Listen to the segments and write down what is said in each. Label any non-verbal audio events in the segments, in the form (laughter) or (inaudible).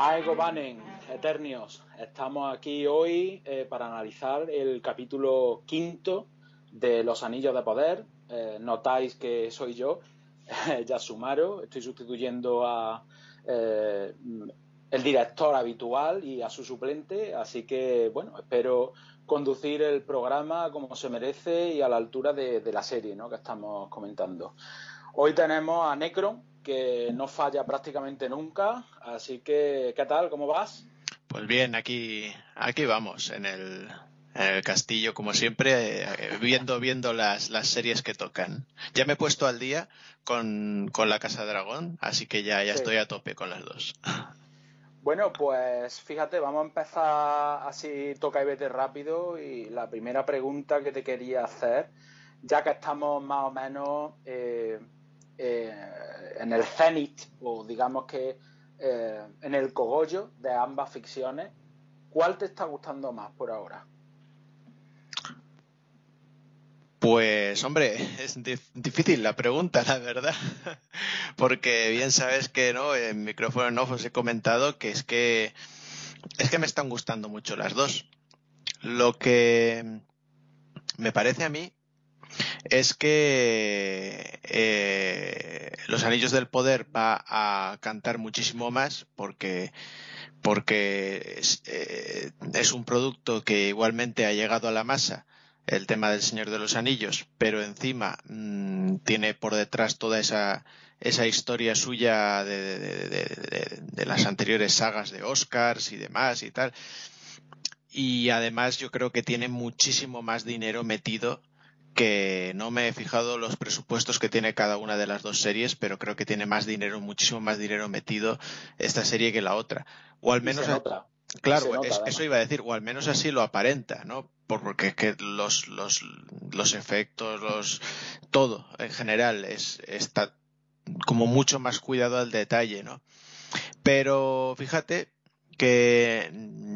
Maego Banen, Eternios, estamos aquí hoy eh, para analizar el capítulo quinto de Los Anillos de Poder. Eh, notáis que soy yo, (laughs) Yasumaro, estoy sustituyendo a eh, el director habitual y a su suplente, así que bueno, espero conducir el programa como se merece y a la altura de, la serie ¿no? que estamos comentando. Hoy tenemos a Necron, que no falla prácticamente nunca. Así que, ¿qué tal? ¿Cómo vas? Pues bien, aquí, aquí vamos, en el, en el castillo, como siempre, eh, viendo, viendo las, las series que tocan. Ya me he puesto al día con, con la Casa Dragón, así que ya, ya estoy a tope con las dos. Bueno, pues fíjate, vamos a empezar así toca y vete rápido. Y la primera pregunta que te quería hacer, ya que estamos más o menos eh, eh, en el cenit, o digamos que eh, en el cogollo de ambas ficciones, ¿cuál te está gustando más por ahora? Pues hombre, es difícil la pregunta, la verdad, (laughs) porque bien sabes que no, en micrófono no os he comentado que es que es que me están gustando mucho las dos. Lo que me parece a mí es que eh, Los Anillos del Poder va a cantar muchísimo más porque porque es, eh, es un producto que igualmente ha llegado a la masa el tema del Señor de los Anillos, pero encima mmm, tiene por detrás toda esa, esa historia suya de, de, las anteriores sagas de Oscars y demás y tal. Y además yo creo que tiene muchísimo más dinero metido que no me he fijado los presupuestos que tiene cada una de las dos series, pero creo que tiene más dinero, muchísimo más dinero metido esta serie que la otra. O al menos. Claro, nota, es, eso iba a decir, o al menos así lo aparenta, ¿no? Porque es que los, los, los efectos, los, todo en general es, está como mucho más cuidado al detalle, ¿no? Pero fíjate que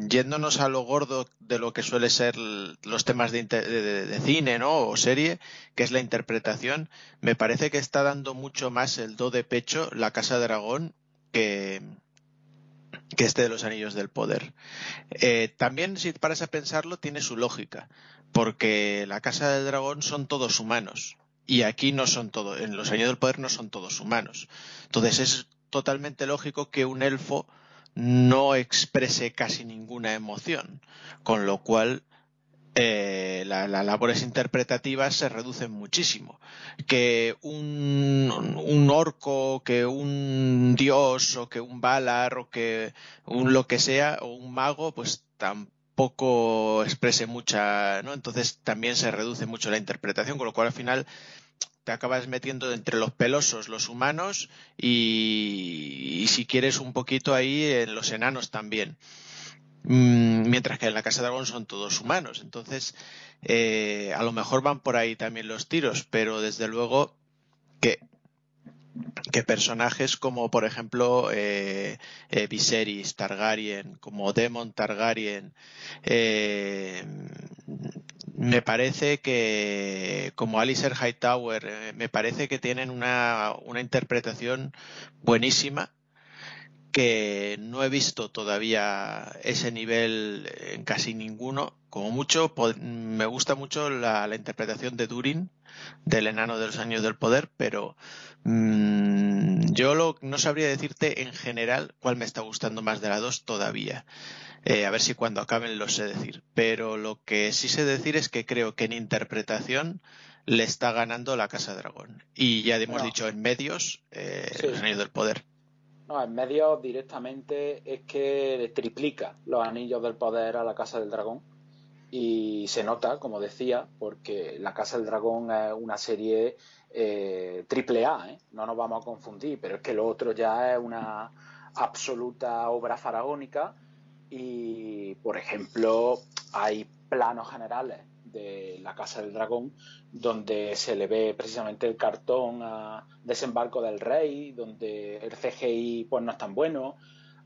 yéndonos a lo gordo de lo que suele ser los temas de, de, de, cine, ¿no? O serie, que es la interpretación, me parece que está dando mucho más el do de pecho la Casa Dragón que, que este de los Anillos del Poder. Eh, también, si paras a pensarlo, tiene su lógica, porque la Casa del Dragón son todos humanos, y aquí no son todos, en los Anillos del Poder no son todos humanos. Entonces es totalmente lógico que un elfo no exprese casi ninguna emoción, con lo cual eh, las la labores interpretativas se reducen muchísimo. Que un, un, orco, que un dios, o que un balar, o que un lo que sea, o un mago, pues tampoco exprese mucha, ¿no? Entonces también se reduce mucho la interpretación, con lo cual al final te acabas metiendo entre los pelosos, los humanos, y, si quieres un poquito ahí en los enanos también. Mm, mientras que en la Casa de Dragón son todos humanos. Entonces, eh, a lo mejor van por ahí también los tiros, pero desde luego que que personajes como por ejemplo eh, eh, Viserys Targaryen como Demon Targaryen eh, me parece que como Alistair Hightower eh, me parece que tienen una, una interpretación buenísima que no he visto todavía ese nivel en casi ninguno. Como mucho, me gusta mucho la, la interpretación de Durin, del enano de los años del poder, pero mmm, yo lo, no sabría decirte en general cuál me está gustando más de las dos todavía. Eh, a ver si cuando acaben lo sé decir. Pero lo que sí sé decir es que creo que en interpretación le está ganando la Casa Dragón. Y ya hemos no. dicho en medios, eh, sí. los años del poder. No, en medios directamente es que triplica los anillos del poder a la Casa del Dragón. y se nota, como decía, porque La Casa del Dragón es una serie eh, triple A, ¿eh? no nos vamos a confundir, pero es que lo otro ya es una absoluta obra faraónica y, por ejemplo, hay planos generales de la Casa del Dragón donde se le ve precisamente el cartón a desembarco del rey, donde el CGI pues no es tan bueno,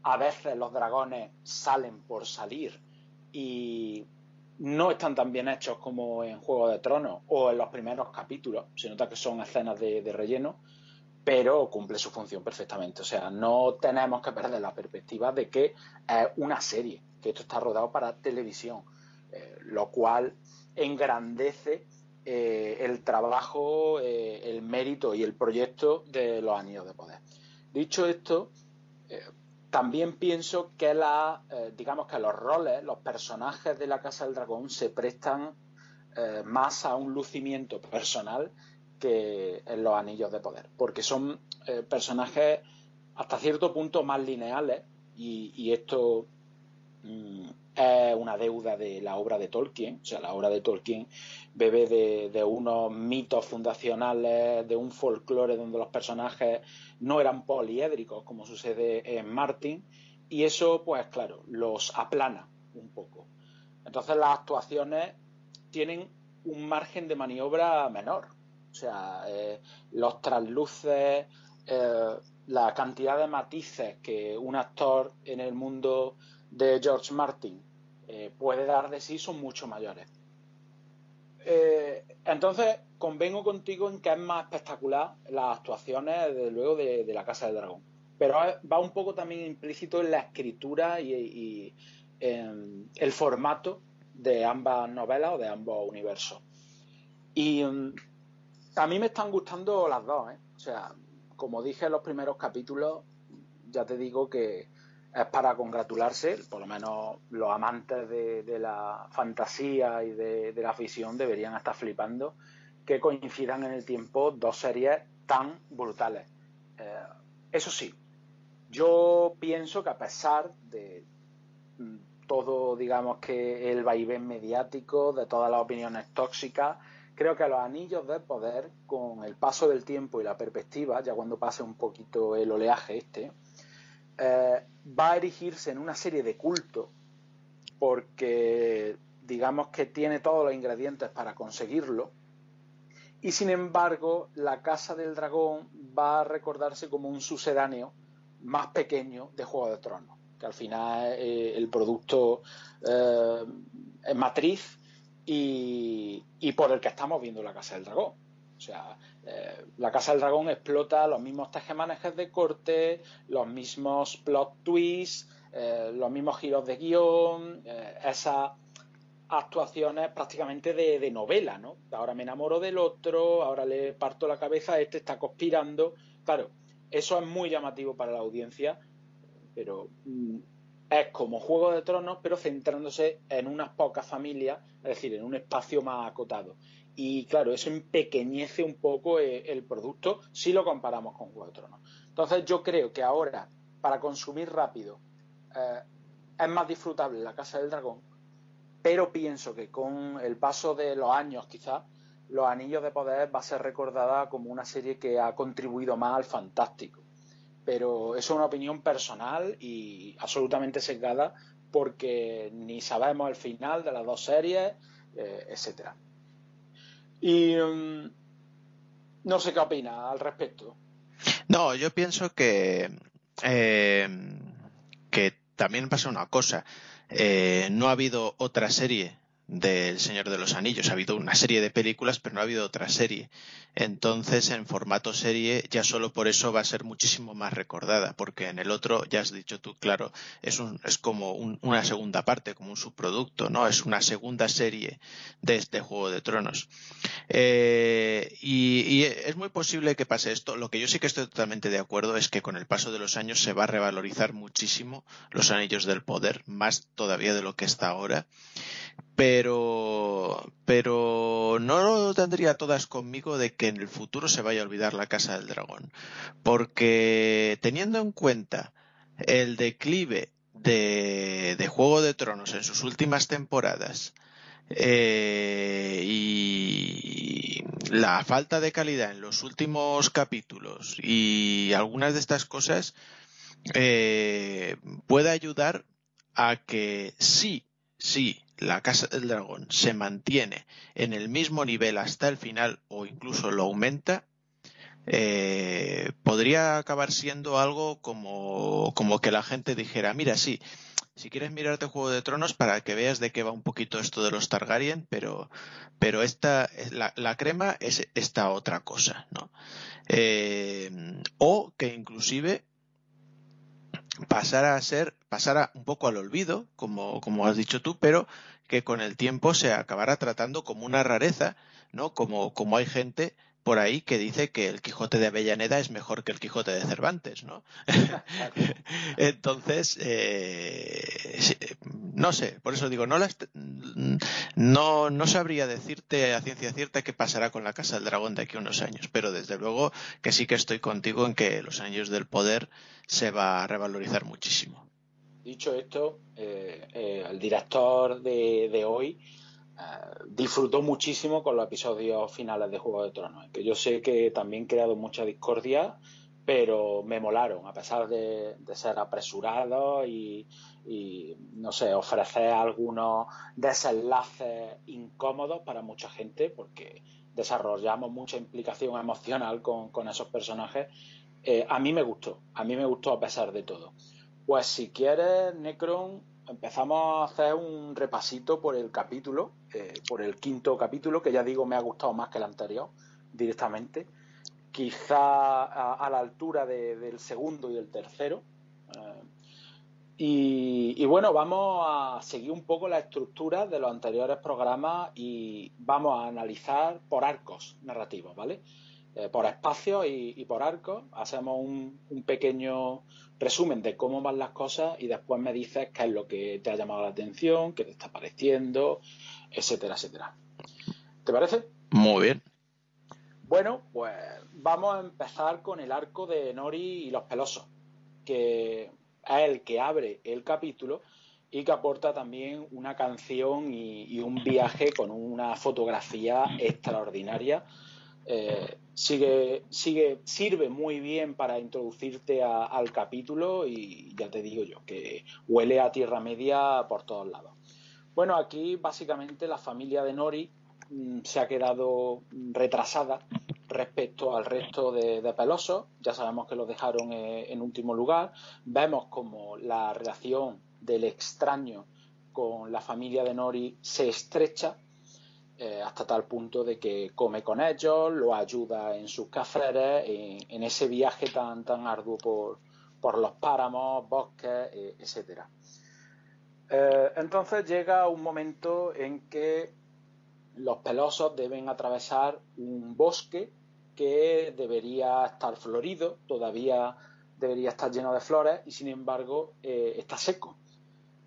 a veces los dragones salen por salir y no están tan bien hechos como en Juego de Tronos o en los primeros capítulos. Se nota que son escenas de, relleno, pero cumple su función perfectamente. O sea, no tenemos que perder la perspectiva de que es una serie, que esto está rodado para televisión, eh, lo cual engrandece eh, el trabajo, eh, el mérito y el proyecto de los Anillos de Poder. Dicho esto, también pienso que eh, los roles, los personajes de la Casa del Dragón se prestan eh, más a un lucimiento personal que en los Anillos de Poder, porque son eh, personajes hasta cierto punto más lineales y, esto mm, es una deuda de la obra de Tolkien, o sea, la obra de Tolkien bebe de, unos mitos fundacionales, de un folclore donde los personajes no eran poliédricos, como sucede en Martin, y eso, pues claro, los aplana un poco. Entonces las actuaciones tienen un margen de maniobra menor. O sea, eh, los trasluces, eh, la cantidad de matices que un actor en el mundo de George Martin eh, puede dar de sí son mucho mayores. Eh, entonces, convengo contigo en que es más espectacular las actuaciones, luego, de, la Casa del Dragón. Pero va un poco también implícito en la escritura y, en el formato de ambas novelas o de ambos universos. Y mm, a mí me están gustando las dos, ¿eh? O sea, como dije en los primeros capítulos, ya te digo que es para congratularse, por lo menos los amantes de, la fantasía y de, la ficción deberían estar flipando que coincidan en el tiempo dos series tan brutales. Eh, eso sí, yo pienso que a pesar de mm, todo, digamos que el vaivén mediático, de todas las opiniones tóxicas, creo que los anillos de poder, con el paso del tiempo y la perspectiva, ya cuando pase un poquito el oleaje este, eh, va a erigirse en una serie de culto porque digamos que tiene todos los ingredientes para conseguirlo y sin embargo la Casa del Dragón va a recordarse como un sucedáneo más pequeño de Juego de Tronos que al final eh, el producto eh, es matriz y, por el que estamos viendo la Casa del Dragón eh, la Casa del Dragón explota los mismos tejemanejes de corte, los mismos plot twists, eh, los mismos giros de guion, eh, esas actuaciones prácticamente de, novela, ¿no? Ahora me enamoro del otro, ahora le parto la cabeza, este está conspirando. Claro, eso es muy llamativo para la audiencia, pero mm, es como Juego de Tronos, pero centrándose en unas pocas familias, es decir, en un espacio más acotado. Y claro, eso empequeñece un poco eh, el, producto si lo comparamos con Juego de. Entonces yo creo que ahora, para consumir rápido, eh, es más disfrutable la Casa del Dragón, pero pienso que con el paso de los años quizás, Los Anillos de Poder va a ser recordada como una serie que ha contribuido más al fantástico. Pero eso es una opinión personal y absolutamente sesgada porque ni sabemos el final de las dos series, eh, etcétera. Y mm, no sé qué opina al respecto. No, yo pienso que, eh, que también pasa una cosa. Eh, no ha habido otra serie del Señor de los Anillos. Ha habido una serie de películas, pero no ha habido otra serie. Entonces, en formato serie, ya solo por eso va a ser muchísimo más recordada, porque en el otro, ya has dicho tú, claro, es, un, es como una segunda parte, como un subproducto, ¿no? Es una segunda serie de este Juego de Tronos. Eh, y, y es muy posible que pase esto. Lo que yo sí que estoy totalmente de acuerdo es que con el paso de los años se va a revalorizar muchísimo los Anillos del Poder, más todavía de lo que está ahora pero, pero no lo tendría todas conmigo de que en el futuro se vaya a olvidar la Casa del Dragón. Porque teniendo en cuenta el declive de, de Juego de Tronos en sus últimas temporadas, Eh, y la falta de calidad en los últimos capítulos y algunas de estas cosas eh, puede ayudar a que sí, sí, la Casa del Dragón se mantiene en el mismo nivel hasta el final o incluso lo aumenta, eh, podría acabar siendo algo como, como que la gente dijera, mira, sí, si quieres mirarte Juego de Tronos para que veas de qué va un poquito esto de los Targaryen, pero, pero esta, la, la crema es esta otra cosa, ¿no? Eh, o que inclusive pasara a ser, pasara un poco al olvido, como, como has dicho tú, pero que con el tiempo se acabará tratando como una rareza, ¿no? Como, como hay gente por ahí que dice que el Quijote de Avellaneda es mejor que el Quijote de Cervantes, ¿no? (laughs) Entonces, eh, no sé, por eso digo, no, no, no sabría decirte a ciencia cierta qué pasará con la Casa del Dragón de aquí a unos años, pero desde luego que sí que estoy contigo en que los años del poder se va a revalorizar muchísimo. Dicho esto, eh, eh, el director de, hoy eh, disfrutó muchísimo con los episodios finales de Juego de Tronos, que yo sé que también creado mucha discordia, pero me molaron, a pesar de, ser apresurados y, no sé, ofrecer algunos desenlaces incómodos para mucha gente, porque desarrollamos mucha implicación emocional con, esos personajes. A mí me gustó, a mí me gustó a pesar de todo. Pues si quieres, Necron, empezamos a hacer un repasito por el capítulo, eh, por el quinto capítulo, que ya digo me ha gustado más que el anterior, directamente. Quizá a, la altura del segundo y el tercero. Eh, y, bueno, vamos a seguir un poco la estructura de los anteriores programas y vamos a analizar por arcos narrativos, ¿vale? Eh, por espacios y, por arcos. Hacemos un pequeño resumen de cómo van las cosas y después me dices qué es lo que te ha llamado la atención, qué te está pareciendo, etcétera, etcétera. ¿Te parece? Muy bien. Bueno, pues vamos a empezar con el arco de Nori y los pelosos, que es el que abre el capítulo y que aporta también una canción y un viaje con una fotografía extraordinaria eh, sigue, sigue, sirve muy bien para introducirte al capítulo y ya te digo yo, que huele a Tierra Media por todos lados. Bueno, aquí básicamente la familia de Nori mm, se ha quedado retrasada respecto al resto de, pelosos. Ya sabemos que los dejaron eh, en último lugar. Vemos como la relación del extraño con la familia de Nori se estrecha eh, hasta tal punto de que come con ellos, lo ayuda en sus cafés, en, ese viaje tan, tan arduo por, los páramos, bosques, eh, etc. Eh, entonces llega un momento en que los pelosos deben atravesar un bosque que debería estar florido, todavía debería estar lleno de flores y sin embargo está seco.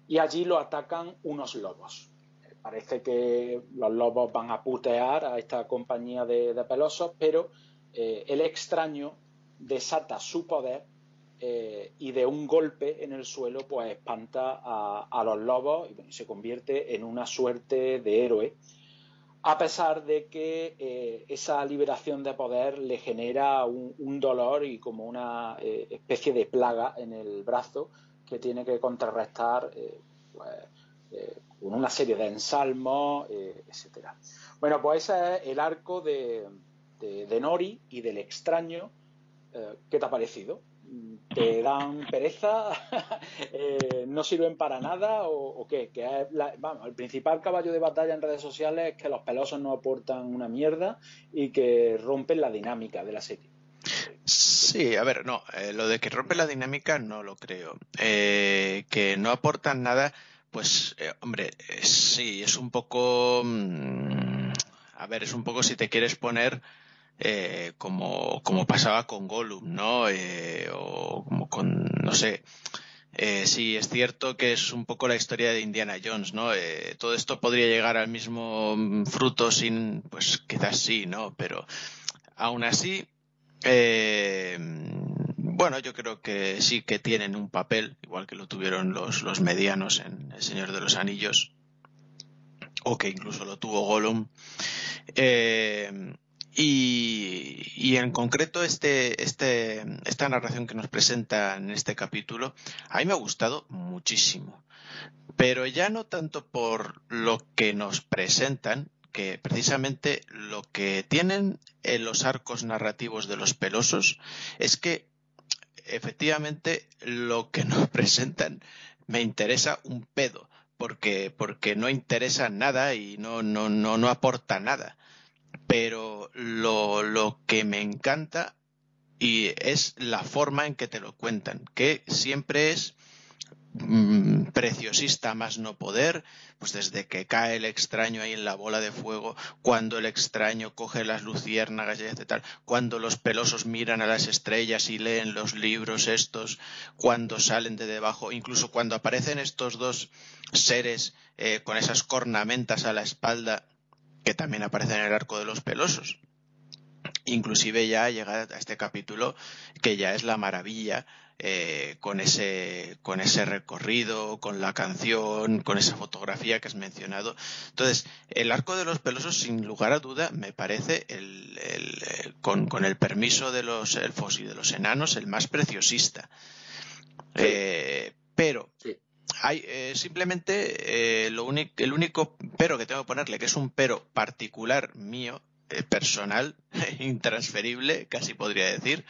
Y allí lo atacan unos lobos parece que los lobos van a putear a esta compañía de, pelosos, pero eh, el extraño desata su poder eh, y de un golpe en el suelo pues espanta a, los lobos y se convierte en una suerte de héroe. A pesar de que eh, esa liberación de poder le genera un, dolor y como una especie de plaga en el brazo que tiene que contrarrestar pues, con una serie de ensalmos, eh, etcétera. Bueno, pues ese es el arco de, Nori y del extraño. Eh, ¿Qué te ha parecido? ¿Te dan pereza? (laughs) Eh, ¿No sirven para nada? ¿O, qué? Que el principal caballo de batalla en redes sociales es que los pelosos no aportan una mierda y que rompen la dinámica de la serie. Sí, a ver, no, lo de que rompe la dinámica no lo creo. que no aportan nada pues, eh, hombre, eh, sí, es un poco. Mm, a ver, es un poco si te quieres poner eh, como, como pasaba con Gollum, ¿no? o como con, no sé. sí, es cierto que es un poco la historia de Indiana Jones, ¿no? todo esto podría llegar al mismo mm, fruto sin, pues quizás sí, ¿no? Pero aún así, bueno, yo creo que sí que tienen un papel, igual que lo tuvieron los, los medianos en El Señor de los Anillos. o que incluso lo tuvo Gollum. Eh, y, en concreto este, este, esta narración que nos presenta en este capítulo, a mí me ha gustado muchísimo. Pero ya no tanto por lo que nos presentan, que precisamente lo que tienen en los arcos narrativos de los pelosos es que efectivamente lo que (laughs) nos presentan me interesa un pedo, porque, porque no interesa nada y no, no, no, no aporta nada. Pero lo, lo que me encanta y es la forma en que te lo cuentan, que siempre es mm, preciosista más no poder, pues desde que cae el extraño ahí en la bola de fuego, cuando el extraño coge las luciérnagas y etc., cuando los pelosos miran a las estrellas y leen los libros estos, cuando salen de debajo, incluso cuando aparecen estos dos seres eh, con esas cornamentas a la espalda que también aparece en el arco de los pelosos. Inclusive ya llega a este capítulo que ya es la maravilla eh, con ese con ese recorrido, con la canción, con esa fotografía que has mencionado. Entonces, el arco de los pelosos, sin lugar a duda, me parece el, con, el permiso de los elfos y de los enanos, el más preciosista. Eh, pero hay eh, simplemente lo el único pero que tengo que ponerle, que es un pero particular mío, personal, (laughs) intransferible, casi podría decir,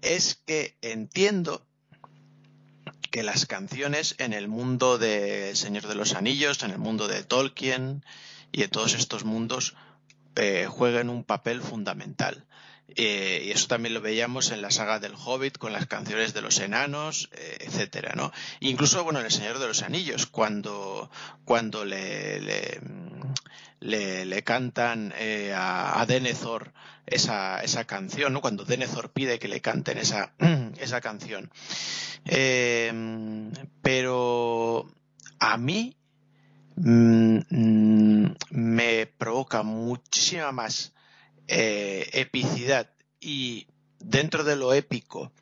es que entiendo que las canciones en el mundo de Señor de los Anillos, en el mundo de Tolkien y de todos estos mundos, juegan un papel fundamental. Eh, y eso también lo veíamos en la saga del Hobbit con las canciones de los enanos, eh, etcétera, ¿no? Incluso, bueno, en El Señor de los Anillos, cuando, cuando le, le, le, cantan eh, a, Denethor esa, esa canción, ¿no? Cuando Denethor pide que le canten esa, (clears throat) esa canción. pero a mí mm, mm, me provoca muchísima más eh, epicidad y dentro de lo épico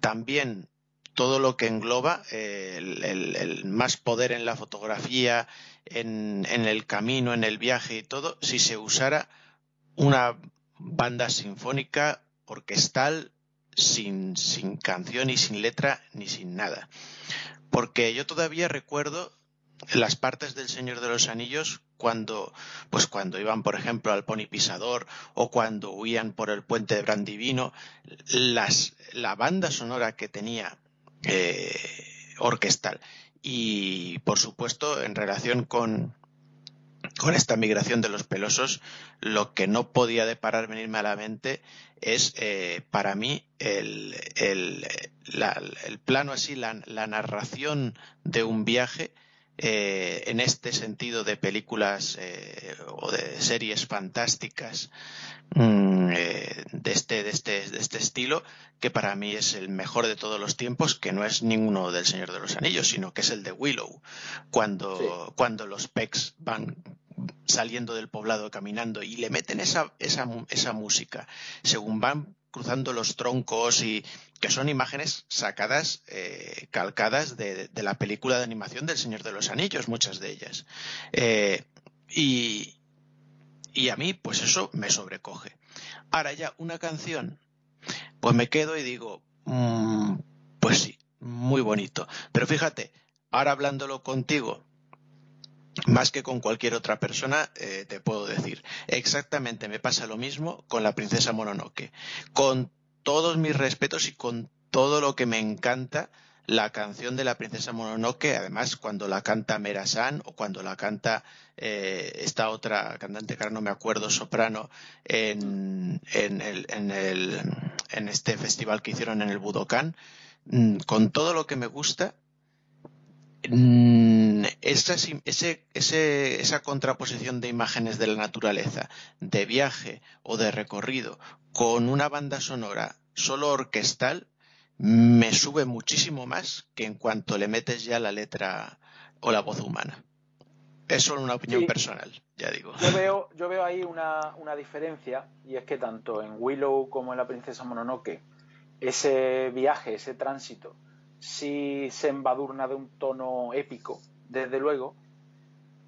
también todo lo que engloba eh, el, más poder en la fotografía, en, el camino, en el viaje y todo, si se usara una banda sinfónica orquestal sin, sin canción y sin letra ni sin nada. Porque yo todavía recuerdo las partes del Señor de los Anillos cuando pues cuando iban por ejemplo al pony pisador o cuando huían por el puente de Brandivino las la banda sonora que tenía eh, orquestal y por supuesto en relación con con esta migración de los pelosos, lo que no podía deparar venirme a la mente es, eh, para mí, el, el, el plano así, la, la, narración de un viaje eh, en este sentido de películas eh, o de series fantásticas mm, eh, de, este, de, este, de este estilo, que para mí es el mejor de todos los tiempos, que no es ninguno del Señor de los Anillos, sino que es el de Willow, cuando, cuando los Pecs van saliendo del poblado caminando y le meten esa, esa, esa música, según van cruzando los troncos y que son imágenes sacadas, eh, calcadas de, la película de animación del Señor de los Anillos, muchas de ellas. Eh, y, y a mí, pues eso me sobrecoge. Ahora ya, una canción, pues me quedo y digo, mm, pues sí, muy bonito. Pero fíjate, ahora hablándolo contigo, más que con cualquier otra persona, eh, te puedo decir. Exactamente me pasa lo mismo con la princesa Mononoke. Con todos mis respetos y con todo lo que me encanta la canción de la princesa Mononoke, además cuando la canta Merasan o cuando la canta eh, esta otra cantante que ahora no me acuerdo, soprano, en, en, el, en, el, en este festival que hicieron en el Budokan, mm, con todo lo que me gusta, Mm, esa, ese, esa contraposición de imágenes de la naturaleza, de viaje o de recorrido, con una banda sonora solo orquestal, me sube muchísimo más que en cuanto le metes ya la letra o la voz humana. Es solo una opinión personal, ya digo. Yo veo, yo veo ahí una, una diferencia, y es que tanto en Willow como en La Princesa Mononoke, ese viaje, ese tránsito, sí se embadurna de un tono épico, desde luego,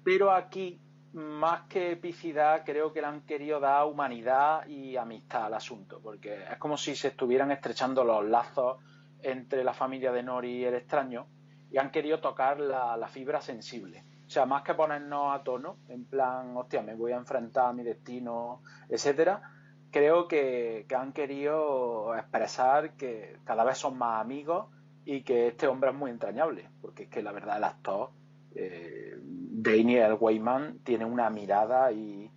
pero aquí, más que epicidad, creo que le han querido dar humanidad y amistad al asunto, porque es como si se estuvieran estrechando los lazos entre la familia de Nori y el extraño y han querido tocar la, fibra sensible. O sea, más que ponernos a tono, en plan, hostia, me voy a enfrentar a mi destino, etcétera, creo que, han querido expresar que cada vez son más amigos y que este hombre es muy entrañable, porque es que la verdad el actor, eh, Daniel Wayman, tiene una mirada y,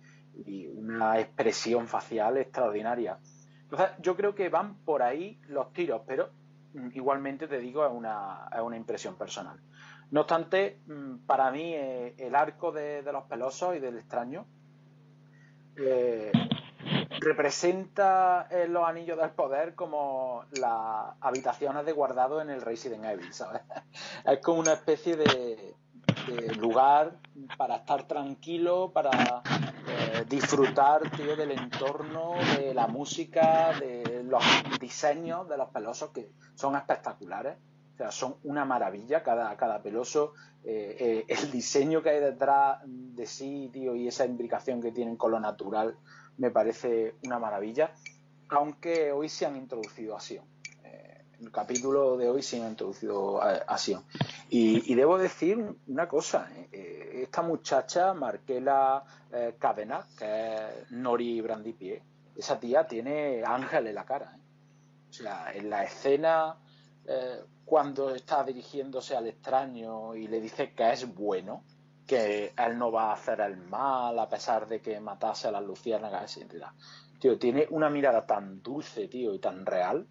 una expresión facial extraordinaria. Entonces, yo creo que van por ahí los tiros, pero mm, igualmente te digo, es una, es una impresión personal. No obstante, mm, para mí eh, el arco de, los pelosos y del extraño eh, representa en los anillos del poder como las habitaciones de guardado en el Resident Evil, ¿sabes? (laughs) Es como una especie de, lugar para estar tranquilo, para eh, disfrutar, tío, del entorno, de la música, de los diseños de los pelosos que son espectaculares. O sea, son una maravilla cada, cada peloso. Eh, eh, el diseño que hay detrás de sí, tío, y esa imbricación que tienen con lo natural me parece una maravilla, aunque hoy se han introducido acción. Eh, el capítulo de hoy se ha introducido acción. Y, debo decir una cosa, eh, eh, esta muchacha, Marquela Cadena, que es Nori Brandipie, esa tía tiene ángel en la cara. O sea, en la escena, cuando está dirigiéndose al extraño y le dice que es bueno, que él no va a hacer el mal a pesar de que matase a las luciérnagas, etc. Tío, tiene una mirada tan dulce, tío, y tan real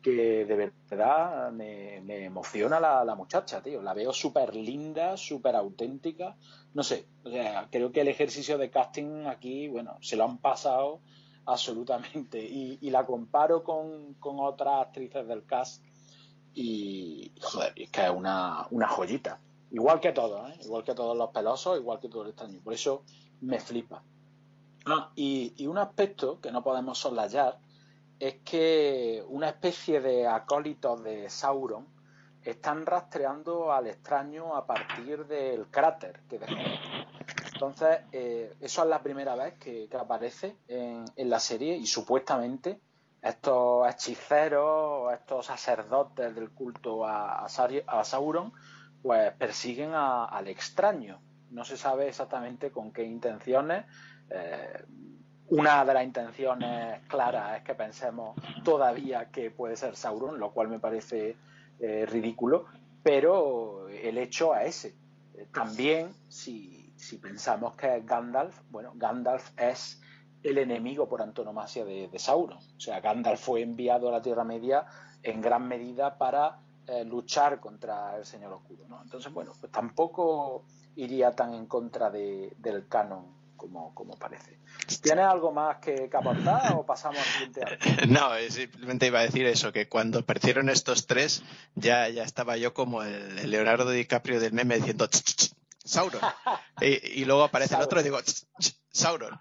que de verdad me, emociona la, muchacha, tío. La veo súper linda, súper auténtica. No sé, o sea, creo que el ejercicio de casting aquí, bueno, se lo han pasado absolutamente. Y, la comparo con, otras actrices del cast y, joder, es que es una, una joyita. Igual que todos, ¿eh? igual que todos los pelosos, igual que todo el extraño. Por eso me flipa. Ah, y, un aspecto que no podemos soslayar es que una especie de acólitos de Sauron están rastreando al extraño a partir del cráter que dejó. Entonces, eh, eso es la primera vez que, aparece en, la serie y supuestamente estos hechiceros, estos sacerdotes del culto a Sauron, pues persiguen al extraño. No se sabe exactamente con qué intenciones. Eh, una de las intenciones claras es que pensemos todavía que puede ser Sauron, lo cual me parece eh, ridículo, pero el hecho es ese. También, si, pensamos que es Gandalf, bueno, Gandalf es el enemigo por antonomasia de, de Sauron. O sea, Gandalf fue enviado a la Tierra Media en gran medida para eh, luchar contra el Señor Oscuro. ¿no? Entonces, bueno, pues tampoco iría tan en contra del canon como, como parece. ¿Tienes algo más que, aportar o pasamos al siguiente No, eh, simplemente iba a decir eso, que cuando aparecieron estos tres ya, ya estaba yo como el, Leonardo DiCaprio del meme diciendo Sauron. (laughs) y, luego aparece el otro y digo Sauron.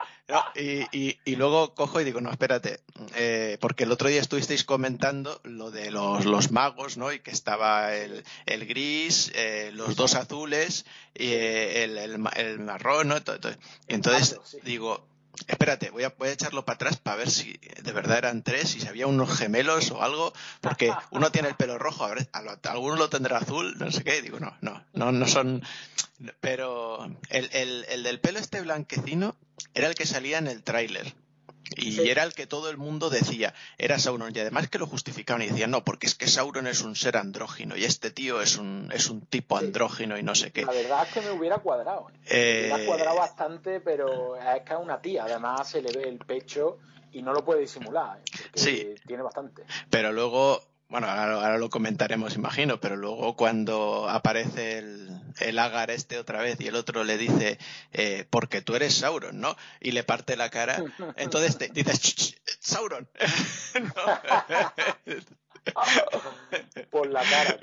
Y, luego cojo y digo, no, espérate, eh, porque el otro día estuvisteis comentando lo de los, magos, ¿no? Y que estaba el, gris, eh, los dos azules y eh, el, marrón, ¿no? Entonces digo, espérate, voy a, voy a echarlo para atrás para ver si de verdad eran tres, si había unos gemelos o algo, porque uno tiene el pelo rojo, a ver, alguno lo tendrá azul, no sé qué, digo, no, no, no, no son, pero el, el, el del pelo este blanquecino era el que salía en el tráiler. Y era el que todo el mundo decía, era Sauron. Y además que lo justificaban y decían, no, porque es que Sauron es un ser andrógino y este tío es un, es un tipo andrógino y no sé qué. La verdad es que me hubiera cuadrado. ¿eh? Me hubiera cuadrado bastante, pero es que es una tía. Además se le ve el pecho y no lo puede disimular. ¿eh? sí. Tiene bastante. Pero luego bueno, ahora, lo comentaremos, imagino, pero luego cuando aparece el, el Agar este otra vez y el otro le dice, eh, porque tú eres Sauron, ¿no? Y le parte la cara, entonces te dices, Sauron. (laughs) (laughs) Por la cara.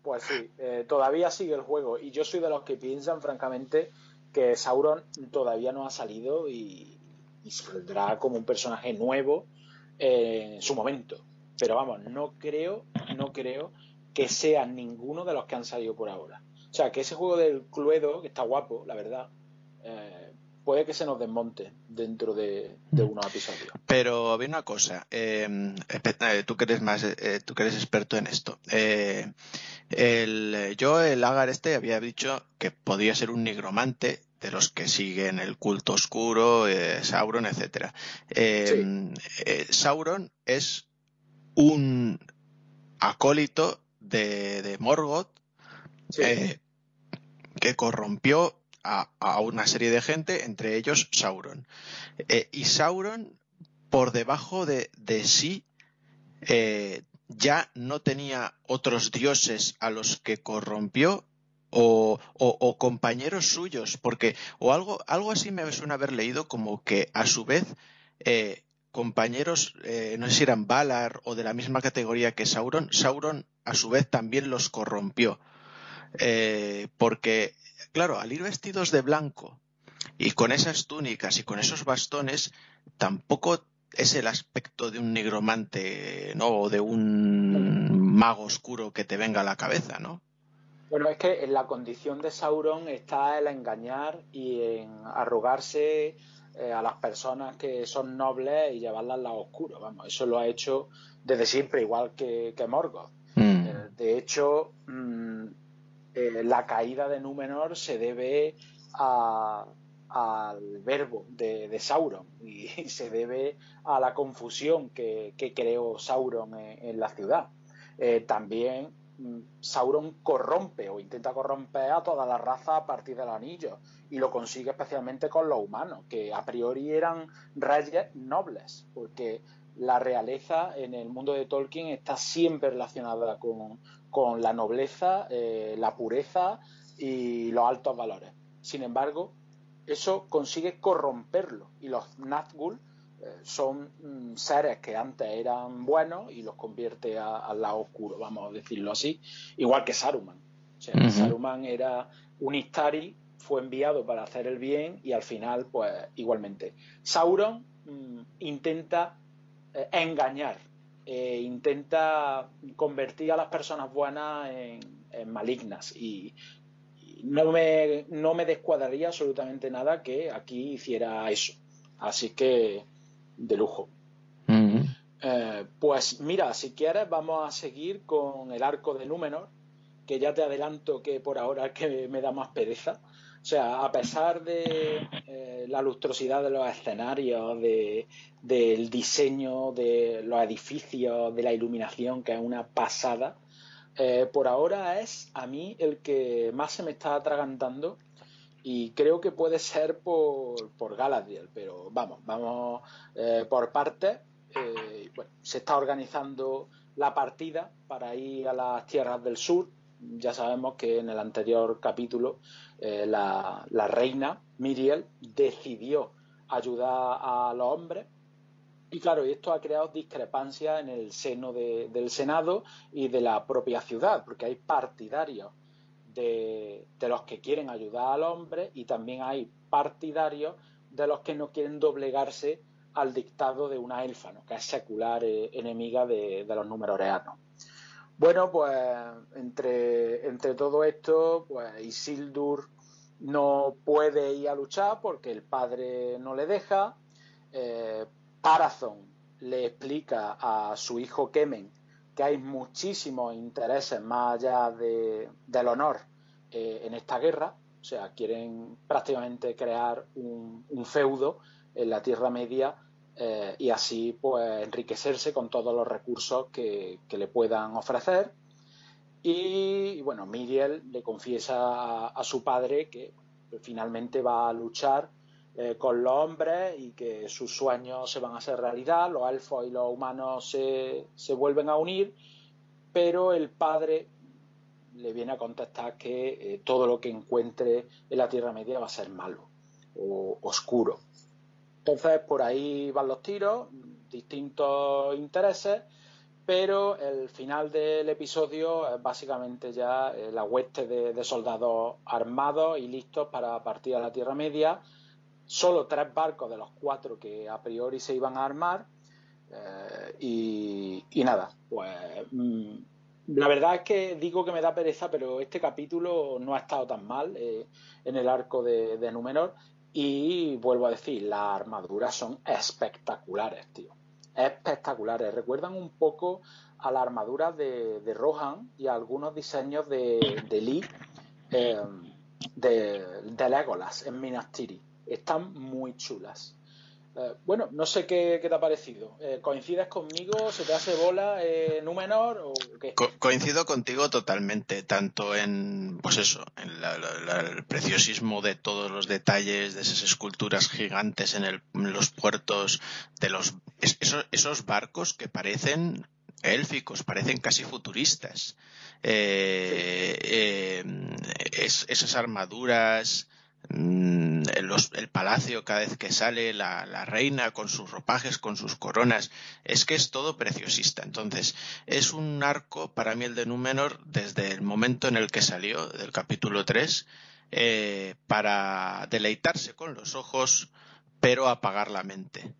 Pues sí, eh, todavía sigue el juego y yo soy de los que piensan, francamente, que Sauron todavía no ha salido y, y saldrá como un personaje nuevo en su momento pero vamos, no creo, no creo que sea ninguno de los que han salido por ahora. O sea, que ese juego del Cluedo, que está guapo, la verdad, eh, puede que se nos desmonte dentro de, unos episodios. Pero había una cosa, eh, eh, tú que eres más, tú que eres experto en esto. el, yo el Agar este había dicho que podía ser un nigromante de los que siguen el culto oscuro, Sauron, etcétera. Sauron es un acólito de, Morgoth que corrompió a, una serie de gente, entre ellos Sauron. Eh, y Sauron, por debajo de, sí, eh, ya no tenía otros dioses a los que corrompió o, compañeros suyos, porque o algo, algo así me suena haber leído como que a su vez eh, compañeros, no sé si eran Valar o de la misma categoría que Sauron, Sauron a su vez también los corrompió. porque claro, al ir vestidos de blanco y con esas túnicas y con esos bastones, tampoco es el aspecto de un nigromante, ¿no? O de un mago oscuro que te venga a la cabeza, ¿no? Bueno, es que en la condición de Sauron está el engañar y en arrogarse eh, a las personas que son nobles y llevarlas al lado oscuro. Vamos, eso lo ha hecho desde siempre, igual que, Morgoth. Mm. Eh, de hecho, mm, eh, la caída de Númenor se debe al verbo de, Sauron y, (laughs) se debe a la confusión que, creó Sauron en, la ciudad. También Sauron corrompe o intenta corromper a toda la raza a partir del anillo y lo consigue especialmente con los humanos, que a priori eran reyes nobles, porque la realeza en el mundo de Tolkien está siempre relacionada con, con la nobleza, eh, la pureza y los altos valores. Sin embargo, eso consigue corromperlo y los Nazgûl son mm, seres que antes eran buenos y los convierte al lado oscuro, vamos a decirlo así, igual que Saruman. O sea, Saruman era un Istari, fue enviado para hacer el bien y al final, pues igualmente. Sauron mm, intenta eh, engañar eh, intenta convertir a las personas buenas en, malignas y, no, me, no me descuadraría absolutamente nada que aquí hiciera eso. Así que de lujo. Eh, pues mira, si quieres vamos a seguir con el arco de Númenor, que ya te adelanto que por ahora es que me da más pereza. O sea, a pesar de eh, la lustrosidad de los escenarios, del diseño de los edificios, de la iluminación, que es una pasada, eh, por ahora es a mí el que más se me está atragantando y creo que puede ser por, por Galadriel, pero vamos, vamos eh, por partes. bueno, se está organizando la partida para ir a las tierras del sur. Ya sabemos que en el anterior capítulo eh, la, reina Miriel decidió ayudar a los hombres y claro, esto ha creado discrepancias en el seno del Senado y de la propia ciudad, porque hay partidarios de, los que quieren ayudar al hombre y también hay partidarios de los que no quieren doblegarse al dictado de una elfa, que es secular eh, enemiga de, los numeroreanos. Bueno, pues entre, entre todo esto, pues Isildur no puede ir a luchar porque el padre no le deja. Eh, Parazón le explica a su hijo Kemen que hay muchísimos intereses más allá del honor eh, en esta guerra. O sea, quieren prácticamente crear un, feudo en la Tierra Media eh, y así pues enriquecerse con todos los recursos que, le puedan ofrecer. Y, bueno, Miriel le confiesa a, su padre que finalmente va a luchar eh, con los hombres y que sus sueños se van a hacer realidad, los elfos y los humanos se, vuelven a unir, pero el padre le viene a contestar que eh, todo lo que encuentre en la Tierra Media va a ser malo o oscuro. Entonces, por ahí van los tiros, distintos intereses, pero el final del episodio es básicamente ya eh, la hueste de, soldados armados y listos para partir a la Tierra Media. Solo tres barcos de los cuatro que a priori se iban a armar. Eh, y, nada, pues mm, la verdad es que digo que me da pereza, pero este capítulo no ha estado tan mal eh, en el arco de, de Númenor. Y vuelvo a decir, las armaduras son espectaculares, tío. Espectaculares. Recuerdan un poco a la armadura de, Rohan y a algunos diseños de, de Lee eh, de, de Legolas en Minas Tirith. Están muy chulas. Eh, bueno, no sé qué, te ha parecido. Eh, ¿Coincides conmigo? ¿Se te hace bola eh, Númenor o qué? coincido contigo totalmente, tanto en, pues eso, en el preciosismo de todos los detalles, de esas esculturas gigantes en, los puertos, de los esos, barcos que parecen élficos, parecen casi futuristas. esas armaduras, Mm, el palacio cada vez que sale, la, reina con sus ropajes, con sus coronas, es que es todo preciosista. Entonces, es un arco para mí el de Númenor desde el momento en el que salió, del capítulo 3, eh, para deleitarse con los ojos, pero apagar la mente.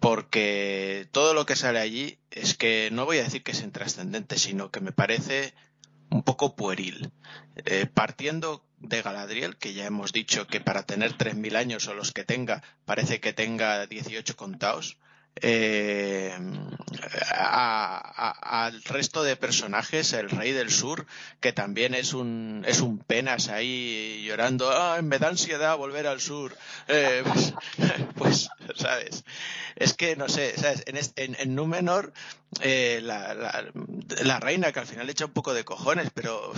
Porque todo lo que sale allí es que no voy a decir que es intrascendente, sino que me parece un poco pueril. Eh, partiendo de Galadriel, que ya hemos dicho que para tener 3.000 años o los que tenga, parece que tenga 18 contados, eh, al resto de personajes, el rey del sur, que también es un, es un penas ahí llorando, ah, me da ansiedad volver al sur. Eh, pues, (laughs) pues, ¿sabes? Es que, no sé, ¿sabes? En, en, Númenor, eh, la, la, reina, que al final echa un poco de cojones, pero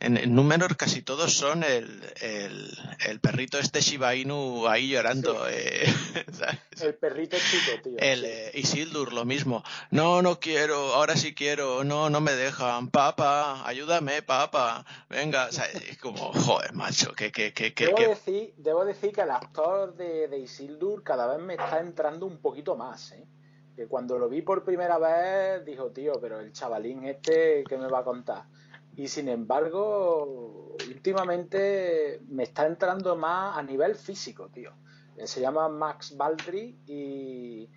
en, Númenor casi todos son el, el, el, perrito este Shiba Inu ahí llorando. Eh, (laughs) el perrito chico, tío. El eh, Isildur, lo mismo. No, no quiero, ahora sí quiero, no, no me dejan. Papa, ayúdame, papa. Venga, es como, joder, macho, que, que, que, debo, Decir, debo decir que el actor de, de Isildur cada vez me está entrando un poquito más, ¿eh? Que cuando lo vi por primera vez, dijo, tío, pero el chavalín este, ¿qué me va a contar? Y sin embargo, últimamente me está entrando más a nivel físico, tío. Se llama Max Baldry y,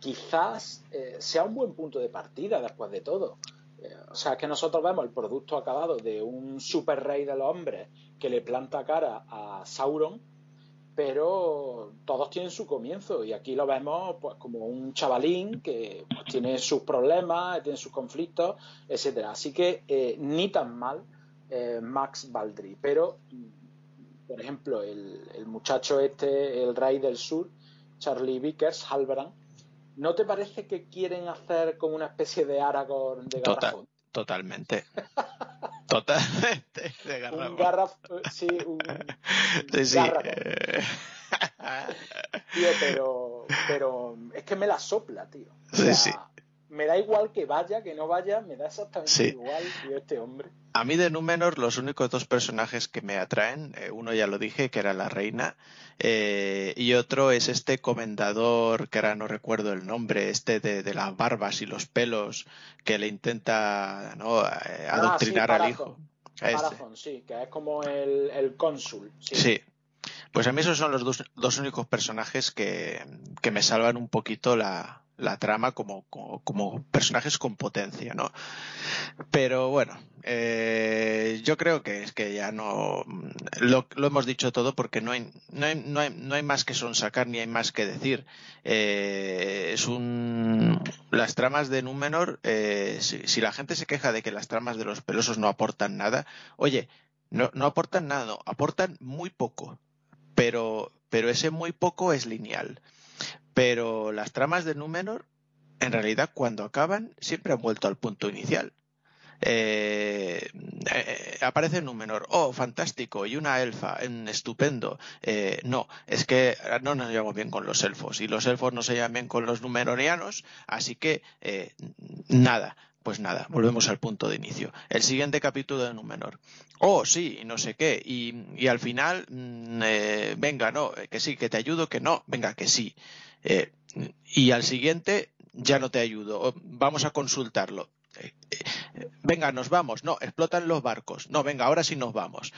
quizás eh, sea un buen punto de partida después de todo. Eh, o sea, que nosotros vemos el producto acabado de un super rey de los hombres que le planta cara a Sauron, pero todos tienen su comienzo y aquí lo vemos pues como un chavalín que pues, tiene sus problemas, tiene sus conflictos, etcétera. Así que ni tan mal Max Baldry, pero por ejemplo, el, muchacho este, el rey del sur, Charlie Vickers, Halbrand, ¿no te parece que quieren hacer como una especie de Aragorn de Garrafón? totalmente. (laughs) totalmente de Garrafón. Un garraf sí, un, (laughs) sí, sí. tío, pero, pero es que me la sopla, tío. sí, sí me da igual que vaya, que no vaya, me da exactamente igual, tío, este hombre. A mí de Númenor los únicos dos personajes que me atraen, eh, uno ya lo dije, que era la reina, eh, y otro es este comendador, que ahora no recuerdo el nombre, este de, las barbas y los pelos, que le intenta ¿no? Eh, ah, adoctrinar al hijo. sí, que es como el, cónsul. Sí. Pues a mí esos son los dos, dos únicos personajes que, que me salvan un poquito la, la trama como, como, personajes con potencia, ¿no? Pero bueno, eh, yo creo que es que ya no lo, hemos dicho todo porque no hay, no hay, no hay, no hay más que sonsacar ni hay más que decir. Eh, es un las tramas de Númenor, eh, si, si, la gente se queja de que las tramas de los pelosos no aportan nada, oye, no, no aportan nada, no, aportan muy poco, pero, pero ese muy poco es lineal. Pero las tramas de Númenor, en realidad, cuando acaban, siempre han vuelto al punto inicial. Eh, eh, aparece Númenor, oh, fantástico, y una elfa, estupendo. Eh, no, es que no nos llevamos bien con los elfos, y los elfos no se llevan bien con los numenorianos, así que nada. Pues nada, volvemos al punto de inicio. El siguiente capítulo de Númenor. Oh, sí, no sé qué. Y, al final, mm, venga, no, que sí, que te ayudo, que no, venga, que sí. Eh, y al siguiente ya no te ayudo, vamos a consultarlo. Eh, eh, venga, nos vamos. No, explotan los barcos. No, venga, ahora sí nos vamos.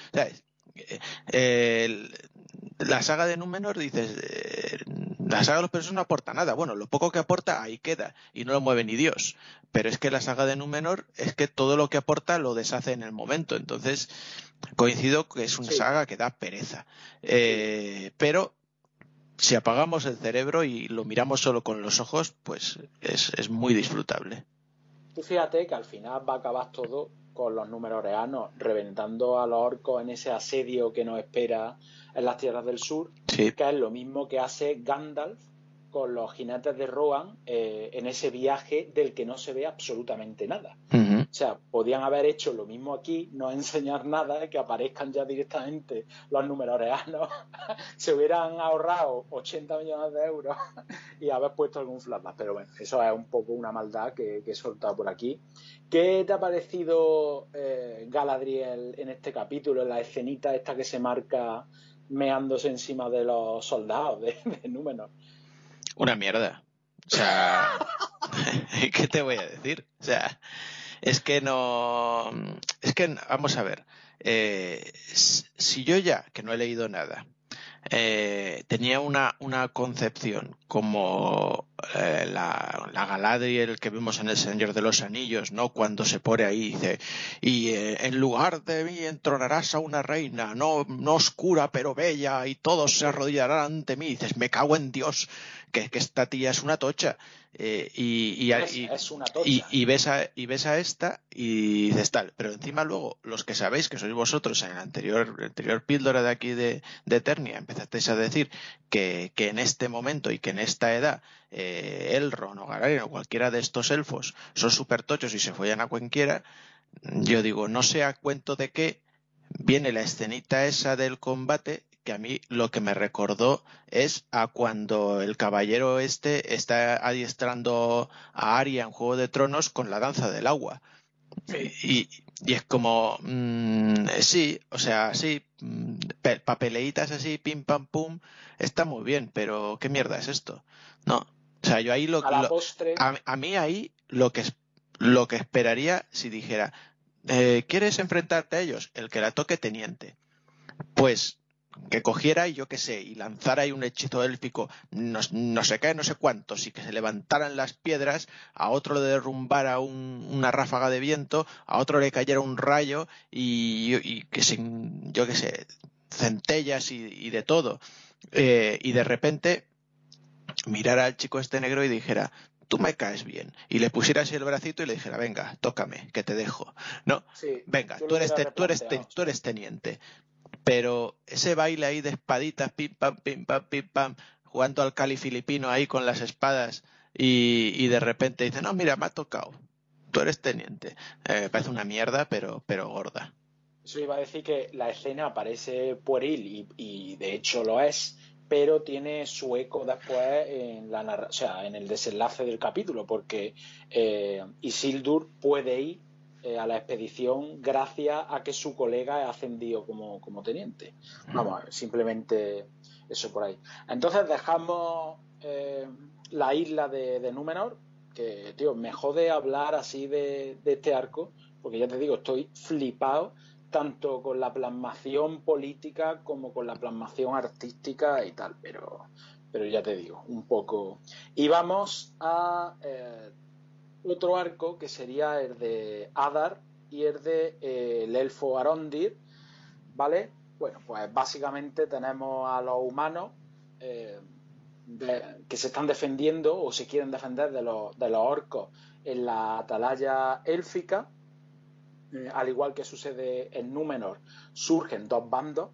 la saga de Númenor dices, La saga de los pesos no aporta nada. Bueno, lo poco que aporta ahí queda y no lo mueve ni Dios. Pero es que la saga de Númenor es que todo lo que aporta lo deshace en el momento. Entonces, coincido que es una saga que da pereza. Eh, pero si apagamos el cerebro y lo miramos solo con los ojos, pues es, es muy disfrutable. Tú fíjate que al final va a acabar todo con los números reanos, reventando a los orcos en ese asedio que nos espera en las tierras del sur, que es lo mismo que hace Gandalf con los jinetes de Rohan eh, en ese viaje del que no se ve absolutamente nada. O sea, podían haber hecho lo mismo aquí, no (laughs) enseñar nada, que aparezcan ya directamente los números reanos, (laughs) se hubieran ahorrado 80 millones de euros (laughs) y haber puesto algún flashback. Pero bueno, eso es un poco una maldad que, he soltado por aquí. ¿Qué te ha parecido eh, Galadriel en este capítulo, en la escenita esta que se marca meándose encima de los soldados de, de Númenor? Una mierda. O sea, ¿qué te voy a decir? O sea, es que no. Es que, vamos a ver. Eh, si yo ya, que no he leído nada, eh, tenía una, una concepción como eh, la, la, Galadriel que vemos en El Señor de los Anillos, ¿no? Cuando se pone ahí y dice, y eh, en lugar de mí entronarás a una reina, no, no oscura pero bella, y todos se arrodillarán ante mí. Dices, me cago en Dios, que, que esta tía es una tocha. Eh, y, y, ves a, y ves a esta y dices tal. Pero encima luego, los que sabéis que sois vosotros en el anterior, anterior píldora de aquí de, de Eternia, empezasteis a decir que, que, en este momento y que en esta edad eh, Elrond o Galarien o cualquiera de estos elfos son súper tochos y se follan a cualquiera. Yo digo, no sé a cuento de qué viene la escenita esa del combate que a mí lo que me recordó es a cuando el caballero este está adiestrando a Arya en Juego de Tronos con la danza del agua. Y, es como, mm, sí, o sea, sí, mm, papeleitas así, pim pam pum, está muy bien, pero ¿qué mierda es esto? No, o sea, yo ahí lo, que a, mí ahí lo que lo que esperaría si dijera, eh, ¿quieres enfrentarte a ellos? El que la toque teniente. Pues que cogiera y yo qué sé, y lanzara ahí un hechizo élfico, no, no sé qué, no sé cuántos, y que se levantaran las piedras, a otro le derrumbara una ráfaga de viento, a otro le cayera un rayo, y, que sin, yo qué sé, centellas y, de todo. Eh, y de repente mirara al chico este negro y dijera, tú me caes bien. Y le pusiera así el bracito y le dijera, venga, tócame, que te dejo. No, venga, tú eres, tú, eres, tú eres teniente pero ese baile ahí de espaditas, pim pam, pim pam, pim pam, jugando al cali filipino ahí con las espadas y, de repente dice, no, mira, me ha tocado, tú eres teniente. Eh, parece una mierda, pero, pero gorda. Eso iba a decir que la escena parece pueril y, de hecho lo es, pero tiene su eco después en, la, o sea, en el desenlace del capítulo, porque eh, Isildur puede ir eh, a la expedición gracias a que su colega ha ascendido como, teniente. Vamos, simplemente eso por ahí. Entonces dejamos eh, la isla de, Númenor, que, tío, me jode hablar así de, este arco, porque ya te digo, estoy flipado tanto con la plasmación política como con la plasmación artística y tal, pero, pero ya te digo, un poco. Y vamos a eh, otro arco que sería el de Adar y el de eh, el elfo Arondir, ¿vale? Bueno, pues básicamente tenemos a los humanos eh, que se están defendiendo o se quieren defender de los, de los orcos en la atalaya élfica, eh, al igual que sucede en Númenor, surgen dos bandos,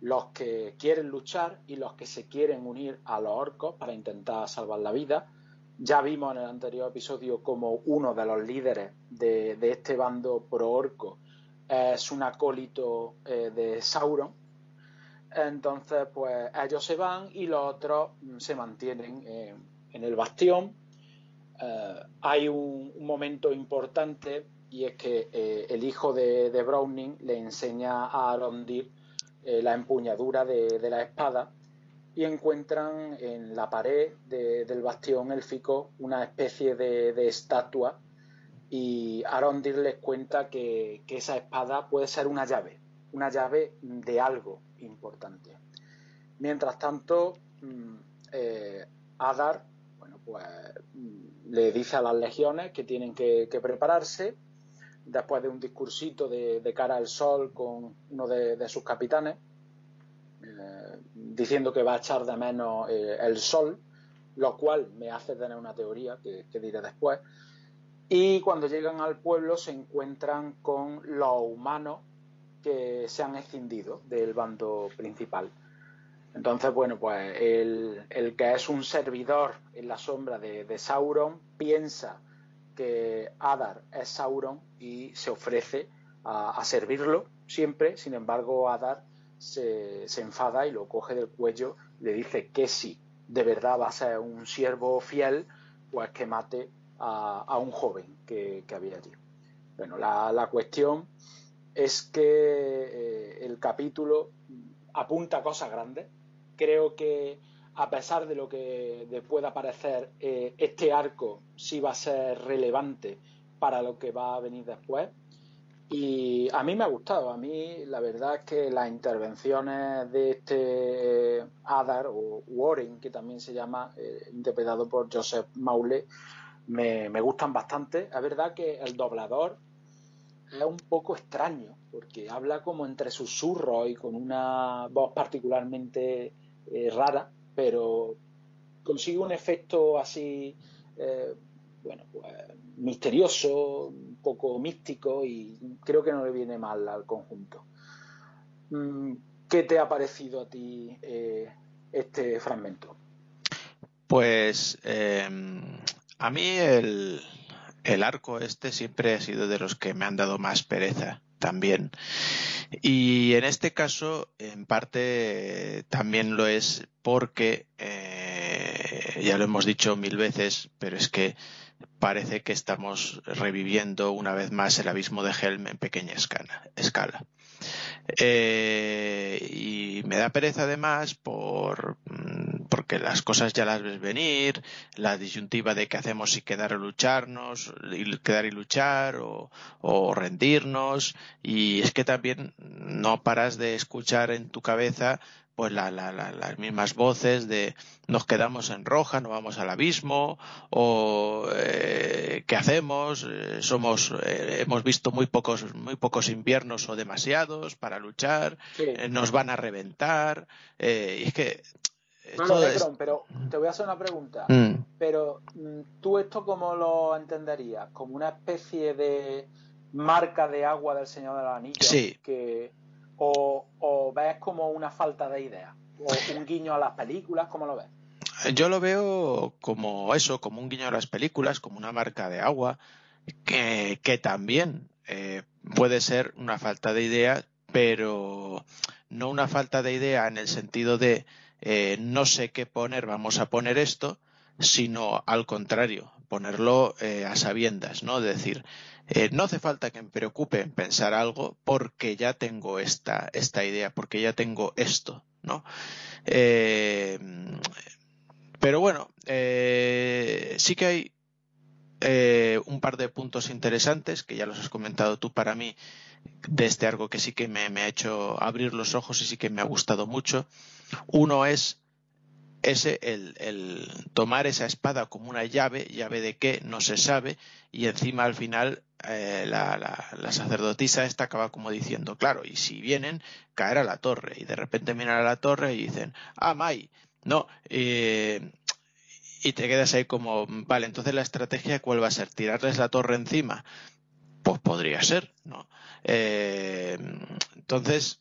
los que quieren luchar y los que se quieren unir a los orcos para intentar salvar la vida. Ya vimos en el anterior episodio como uno de los líderes de, este bando pro-orco es un acólito eh, de Sauron. Entonces, pues ellos se van y los otros se mantienen en el bastión. Eh, hay un, momento importante y es que eh, el hijo de, Browning le enseña a Arondir la empuñadura de la espada y encuentran en la pared del bastión élfico una especie de, estatua y Arondir les cuenta que, esa espada puede ser una llave, una llave de algo importante. Mientras tanto, mm, eh, Adar, bueno, pues le dice a las legiones que tienen que, prepararse después de un discursito de, cara al sol con uno de, sus capitanes, diciendo que va a echar de menos eh, el sol, lo cual me hace tener una teoría que, que, diré después. Y cuando llegan al pueblo se encuentran con los humanos que se han escindido del bando principal. Entonces, bueno, pues el, que es un servidor en la sombra de, Sauron piensa que Adar es Sauron y se ofrece a, servirlo siempre. Sin embargo, Adar se, enfada y lo coge del cuello le dice que si de verdad va a ser un siervo fiel, pues que mate a, un joven que, había allí. Bueno, la cuestión es que eh, el capítulo apunta a cosas grandes. Creo que a pesar de lo que pueda parecer, eh, este arco sí va a ser relevante para lo que va a venir después. Y a mí me ha gustado. A mí la verdad es que las intervenciones de este eh, Adar o Warren, que también se llama, interpretado por Joseph Maule, me, me gustan bastante. Es verdad que el doblador es un poco extraño, porque habla como entre susurros y con una voz particularmente eh, rara, pero consigue un efecto así, eh, bueno, pues, misterioso, un poco místico y creo que no le viene mal al conjunto. Mm, ¿Qué te ha parecido a ti eh, este fragmento? Pues a mí el, el arco este siempre ha sido de los que me han dado más pereza también. Y en este caso, en parte, también lo es porque, eh, ya lo hemos dicho mil veces, pero es que parece que estamos reviviendo una vez más el abismo de Helm en pequeña escala. Eh, y me da pereza además por mm, porque las cosas ya las ves venir, la disyuntiva de qué hacemos si quedar o lucharnos, quedar y luchar o, o rendirnos, y es que también no paras de escuchar en tu cabeza pues la, la, las mismas voces de nos quedamos en roja, no vamos al abismo, o eh, qué hacemos, eh, somos, eh, hemos visto muy pocos, muy pocos inviernos o demasiados para luchar, nos van a reventar, y es que pero te voy a hacer una pregunta. Mm. Pero mm, tú esto cómo lo entenderías, como una especie de marca de agua del Señor de los Anillos sí. que o, ves como una falta de idea? ¿O un guiño a las películas? ¿Cómo lo ves? Yo lo veo como eso, como un guiño a las películas, como una marca de agua, que, también eh, puede ser una falta de idea, pero no una falta de idea en el sentido de eh, no sé qué poner, vamos a poner esto, sino al contrario, ponerlo eh, a sabiendas, ¿no? Decir, eh, no hace falta que me preocupe en pensar algo porque ya tengo esta, esta idea, porque ya tengo esto, ¿no? Eh, pero bueno, eh, sí que hay un par de puntos interesantes que ya los has comentado tú para mí de este arco que sí que me ha hecho abrir los ojos y sí que me ha gustado mucho. Uno es ese el, el, tomar esa espada como una llave, llave de qué, no se sabe, y encima al final eh, la, la, sacerdotisa esta acaba como diciendo, claro, y si vienen, caer a la torre, y de repente miran a la torre y dicen, ah, Mai, no, eh, y te quedas ahí como, vale, entonces la estrategia cuál va a ser, tirarles la torre encima, pues podría ser, ¿no? Eh, entonces,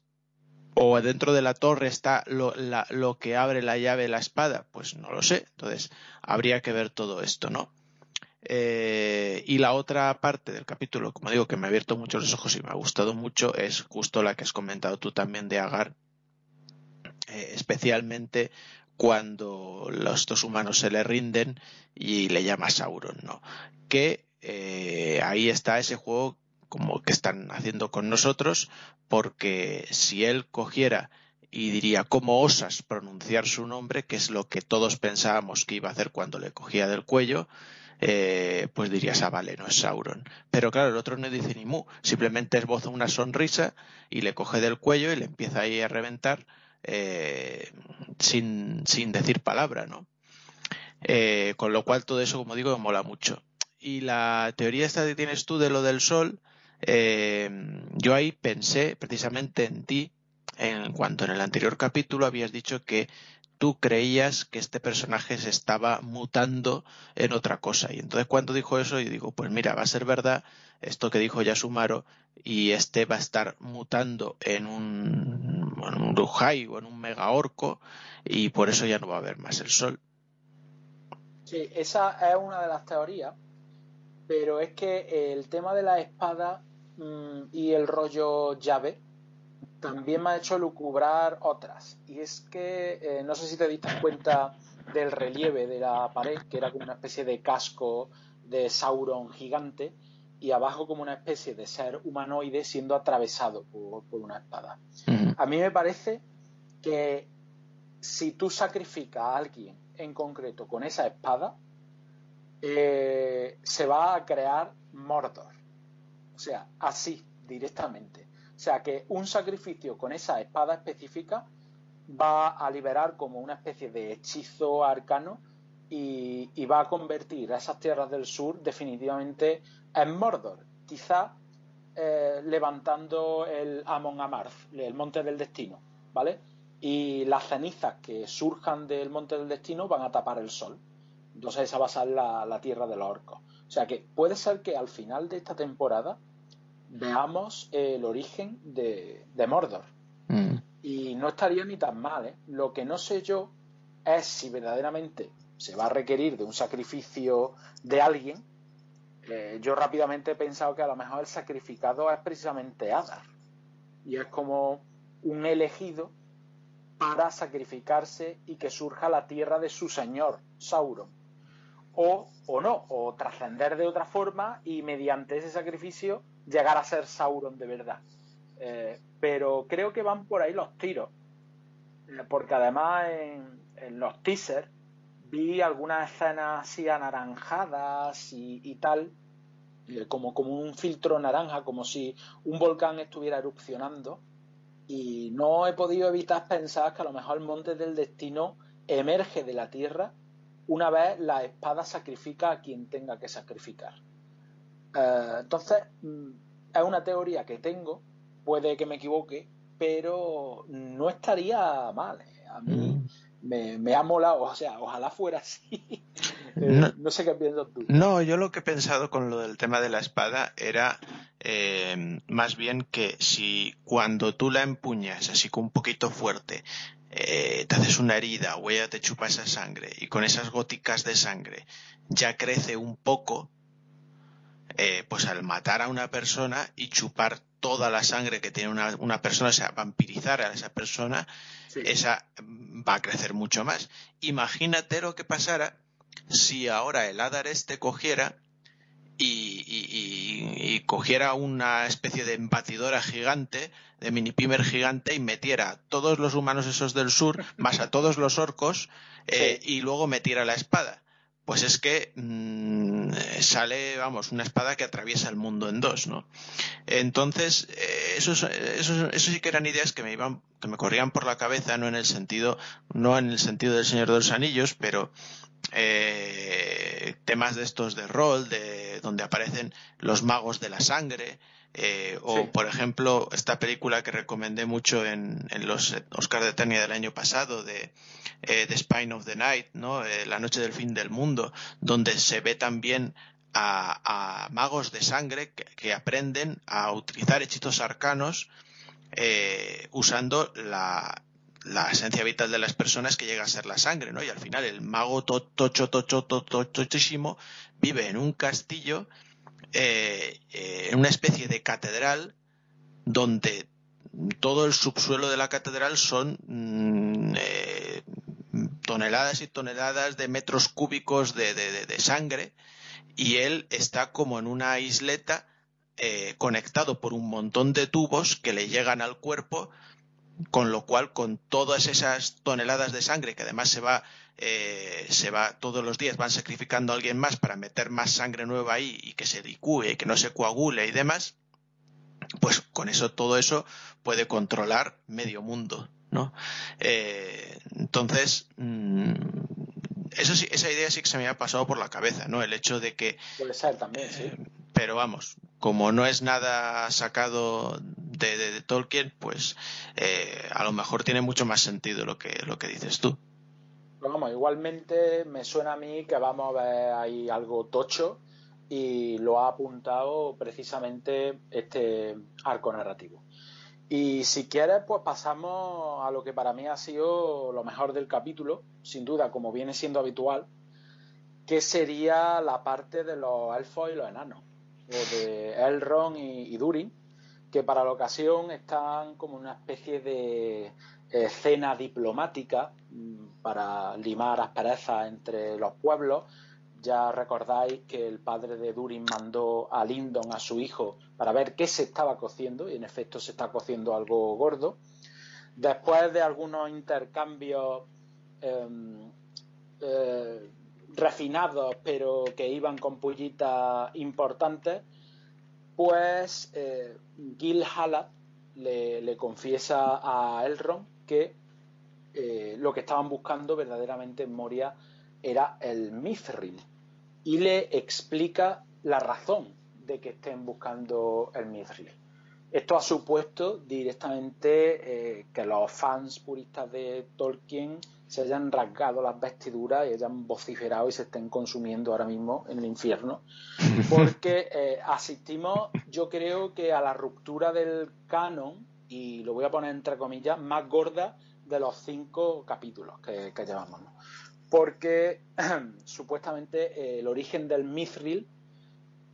o dentro de la torre está lo, que abre la llave de la espada, pues no lo sé. Entonces, habría que ver todo esto, ¿no? Eh, y la otra parte del capítulo, como digo, que me ha abierto mucho los ojos y me ha gustado mucho, es justo la que has comentado tú también de Agar, eh, especialmente cuando los dos humanos se le rinden y le llama Sauron, ¿no? Que eh, ahí está ese juego como que están haciendo con nosotros, porque si él cogiera y diría, ¿cómo osas pronunciar su nombre? que es lo que todos pensábamos que iba a hacer cuando le cogía del cuello, eh, pues dirías, ah, vale, no es Sauron. Pero claro, el otro no dice ni mu, simplemente esboza una sonrisa y le coge del cuello y le empieza ahí a reventar eh, sin, sin decir palabra, ¿no? Eh, con lo cual todo eso, como digo, me mola mucho. Y la teoría esta que tienes tú de lo del sol, eh, yo ahí pensé precisamente en ti, en cuanto en el anterior capítulo habías dicho que tú creías que este personaje se estaba mutando en otra cosa. Y entonces cuando dijo eso, yo digo, pues mira, va a ser verdad esto que dijo Yasumaro y este va a estar mutando en un, en un o en un mega orco y por eso ya no va a haber más el sol. Sí, esa es una de las teorías, pero es que el tema de la espada mm, y el rollo llave también me ha hecho lucubrar otras. Y es que eh, no sé si te diste cuenta del relieve de la pared, que era como una especie de casco de Sauron gigante, y abajo como una especie de ser humanoide siendo atravesado por, una espada. A mí me parece que si tú sacrificas a alguien en concreto con esa espada, eh, se va a crear Mordor. Sea, así, directamente. O sea, que un sacrificio con esa espada específica va a liberar como una especie de hechizo arcano y, va a convertir a esas tierras del sur definitivamente en Mordor, quizá eh, levantando el Amon Amarth, el Monte del Destino, ¿vale? Y las cenizas que surjan del Monte del Destino van a tapar el sol. Entonces esa va a ser la, tierra de los orcos. O sea que puede ser que al final de esta temporada veamos el origen de, Mordor. Mm. Y no estaría ni tan mal, ¿eh? Lo que no sé yo es si verdaderamente se va a requerir de un sacrificio de alguien eh, yo rápidamente he pensado que a lo mejor el sacrificado es precisamente Adar. Y es como un elegido para sacrificarse y que surja la tierra de su señor, Sauron. O, o no, o trascender de otra forma y mediante ese sacrificio llegar a ser Sauron de verdad. Eh, pero creo que van por ahí los tiros. Eh, porque además en, los teasers vi algunas escenas así anaranjadas y, tal, eh, como, como un filtro naranja, como si un volcán estuviera erupcionando. Y no he podido evitar pensar que a lo mejor el monte del destino emerge de la tierra una vez la espada sacrifica a quien tenga que sacrificar. Eh, entonces, mm, es una teoría que tengo, puede que me equivoque, pero no estaría mal. Eh. A mí mm me, ha molado, o sea, ojalá fuera así. (laughs) Eh, no, sé qué piensas tú. No, yo lo que he pensado con lo del tema de la espada era eh, más bien que si cuando tú la empuñas así con un poquito fuerte, eh, te haces una herida o ella te chupa esa sangre y con esas góticas de sangre ya crece un poco, pues al matar a una persona y chupar toda la sangre que tiene una, persona, o sea, vampirizar a esa persona, esa va a crecer mucho más. Imagínate lo que pasara si ahora el Hadar este cogiera y, cogiera una especie de embatidora gigante, de mini pimer gigante, y metiera a todos los humanos esos del sur, más a todos los orcos, (laughs) eh, y luego metiera la espada pues es que mm, sale, vamos, una espada que atraviesa el mundo en dos, ¿no? Entonces, eh, eso, eso, eso, sí que eran ideas que me iban, que me corrían por la cabeza, no en el sentido, no en el sentido del Señor de los Anillos, pero eh, temas de estos de rol, de donde aparecen los magos de la sangre, eh, o, por ejemplo, esta película que recomendé mucho en, los Oscars de Eternia del año pasado, de eh, The Spine of the Night, ¿no? Eh, la noche del fin del mundo, donde se ve también a, magos de sangre que, aprenden a utilizar hechizos arcanos usando la, la esencia vital de las personas que llega a ser la sangre, ¿no? Y al final el mago tocho, tocho, tocho, vive en un castillo eh, eh, en una especie de catedral donde todo el subsuelo de la catedral son mm, eh, toneladas y toneladas de metros cúbicos de, sangre y él está como en una isleta conectado por un montón de tubos que le llegan al cuerpo con lo cual con todas esas toneladas de sangre que además se va eh, se va todos los días van sacrificando a alguien más para meter más sangre nueva ahí y que se licúe y que no se coagule y demás pues con eso todo eso puede controlar medio mundo no eh, entonces mm, eso sí, esa idea sí que se me ha pasado por la cabeza, ¿no? El hecho de que... Puede ser también, sí. Eh, pero vamos, como no es nada sacado de, Tolkien, pues eh, a lo mejor tiene mucho más sentido lo que, lo que dices tú. vamos, igualmente me suena a mí que vamos a ver ahí algo tocho y lo ha apuntado precisamente este arco narrativo. Y si quieres, pues pasamos a lo que para mí ha sido lo mejor del capítulo, sin duda, como viene siendo habitual, que sería la parte de los elfos y los enanos, o de Elrond y, Durin, que para la ocasión están como una especie de escena diplomática mm, para limar asperezas entre los pueblos ya recordáis que el padre de Durin mandó a Lindon, a su hijo, para ver qué se estaba cociendo, y en efecto se está cociendo algo gordo. Después de algunos intercambios em, eh, refinados, pero que iban con pullitas importantes, pues eh, Gil Halad le, confiesa a Elrond que eh, lo que estaban buscando verdaderamente en Moria era el Mithril, y le explica la razón de que estén buscando el Mithril. Esto ha supuesto directamente eh, que los fans puristas de Tolkien se hayan rasgado las vestiduras y hayan vociferado y se estén consumiendo ahora mismo en el infierno. (laughs) Porque eh, asistimos, yo creo que a la ruptura del canon, y lo voy a poner entre comillas, más gorda de los cinco capítulos que, que llevamos porque (clears throat) supuestamente eh, el origen del Mithril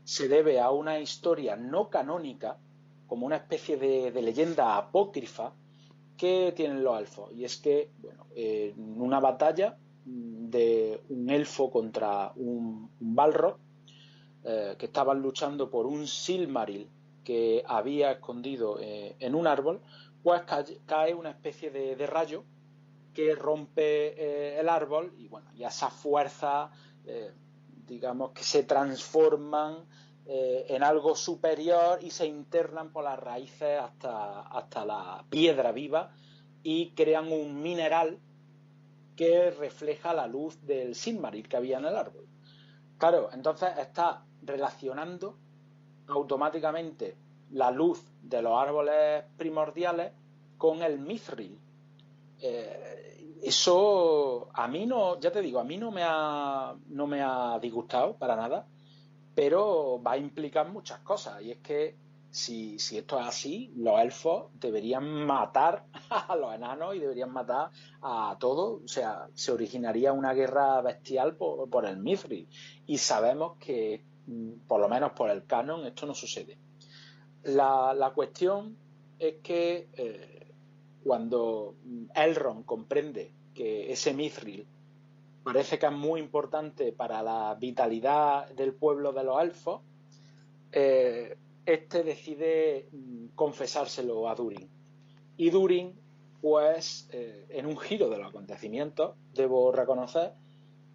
se debe a una historia no canónica, como una especie de, leyenda apócrifa que tienen los elfos. Y es que, bueno, en una batalla de un elfo contra un, Balrog, eh, que estaban luchando por un Silmaril que había escondido eh, en un árbol, pues cae, una especie de rayo que rompe eh, el árbol y bueno, y esas fuerzas, eh, digamos, que se transforman eh, en algo superior y se internan por las raíces hasta, hasta la piedra viva y crean un mineral que refleja la luz del Silmaril que había en el árbol. Claro, entonces está relacionando automáticamente la luz de los árboles primordiales con el mithril. Eso a mí no, ya te digo, a mí no me ha, no me ha disgustado para nada, pero va a implicar muchas cosas. Y es que si, si esto es así, los elfos deberían matar (laughs) a los enanos y deberían matar a todos. O sea, se originaría una guerra bestial por, el Mithril. Y sabemos que, mm, por lo menos por el canon, esto no sucede. La, la cuestión es que eh, cuando Elrond comprende que ese mithril parece que es muy importante para la vitalidad del pueblo de los elfos, eh, este decide mm, confesárselo a Durin. Y Durin, pues, eh, en un giro de los acontecimientos, debo reconocer,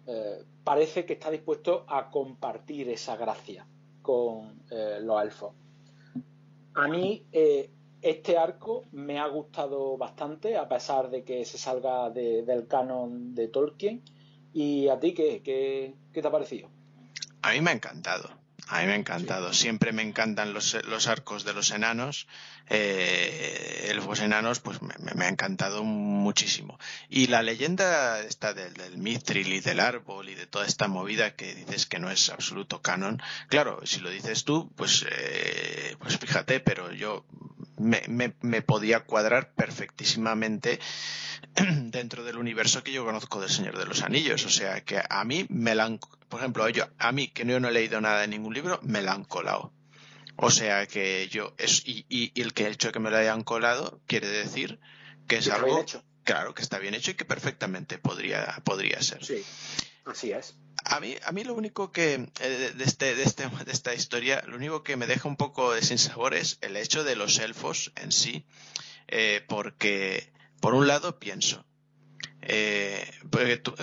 eh, parece que está dispuesto a compartir esa gracia con los elfos. A mí este arco me ha gustado bastante, a pesar de que se salga del canon de Tolkien. ¿Y a ti qué, qué, te ha parecido? A mí me ha encantado. A mí me ha encantado. Siempre me encantan los, arcos de los enanos. Eh, los enanos, pues me, ha encantado muchísimo. Y la leyenda esta del, del Mithril y del árbol y de toda esta movida que dices que no es absoluto canon. Claro, si lo dices tú, pues, eh, pues fíjate, pero yo me, me, podía cuadrar perfectísimamente (clears throat) dentro del universo que yo conozco del Señor de los Anillos. O sea que a mí me la han, por ejemplo, yo, a mí que yo no he leído nada de ningún libro, me la han colado. O sea que yo, es, y, y, el que hecho que me lo hayan colado quiere decir que es algo, claro, que está bien hecho y que perfectamente podría, podría ser. Sí, así es. A mí, a mí lo único que eh, de, este, de, este, de esta historia, lo único que me deja un poco de sinsabor es el hecho de los elfos en sí, eh, porque por un lado pienso, eh, porque tú,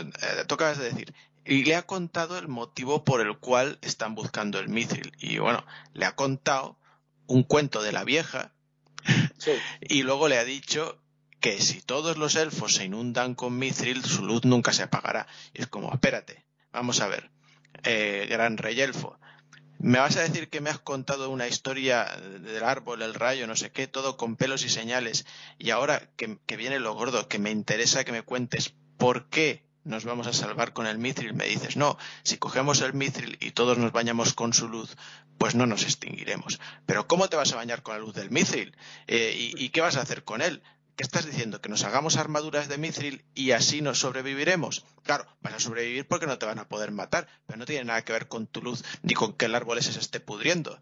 acabas de decir, y le ha contado el motivo por el cual están buscando el mithril y bueno, le ha contado un cuento de la vieja (laughs) y luego le ha dicho que si todos los elfos se inundan con mithril, su luz nunca se apagará. Y es como, espérate, vamos a ver, eh, gran rey elfo, ¿me vas a decir que me has contado una historia del árbol, el rayo, no sé qué, todo con pelos y señales, y ahora que, viene lo gordo, que me interesa que me cuentes por qué nos vamos a salvar con el mithril, me dices, no, si cogemos el mithril y todos nos bañamos con su luz, pues no nos extinguiremos. Pero ¿cómo te vas a bañar con la luz del mithril? Eh, ¿y, qué vas a hacer con él? ¿Qué estás diciendo? ¿Que nos hagamos armaduras de mithril y así nos sobreviviremos? Claro, vas a sobrevivir porque no te van a poder matar, pero no tiene nada que ver con tu luz ni con que el árbol ese se esté pudriendo.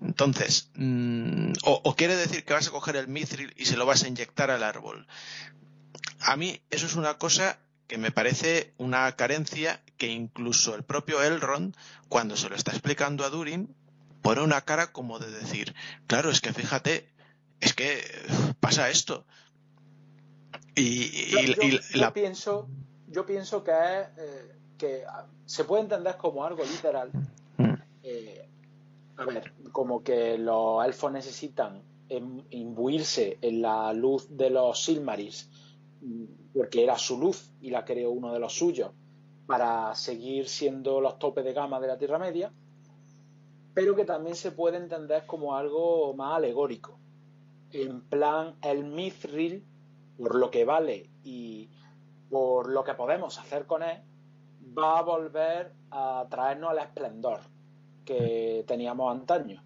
Entonces, mm, o, quiere decir que vas a coger el mithril y se lo vas a inyectar al árbol. A mí eso es una cosa que me parece una carencia que incluso el propio Elrond, cuando se lo está explicando a Durin, pone una cara como de decir, claro, es que fíjate, es que pasa esto. Y, yo, pienso, yo pienso que es eh, que se puede entender como algo literal. Mm. Eh, a ver, como que los elfos necesitan imbuirse en la luz de los Silmarils porque era su luz y la creó uno de los suyos para seguir siendo los topes de gama de la Tierra Media, pero que también se puede entender como algo más alegórico. En plan, el Mithril, por lo que vale y por lo que podemos hacer con él, va a volver a traernos el esplendor que teníamos antaño.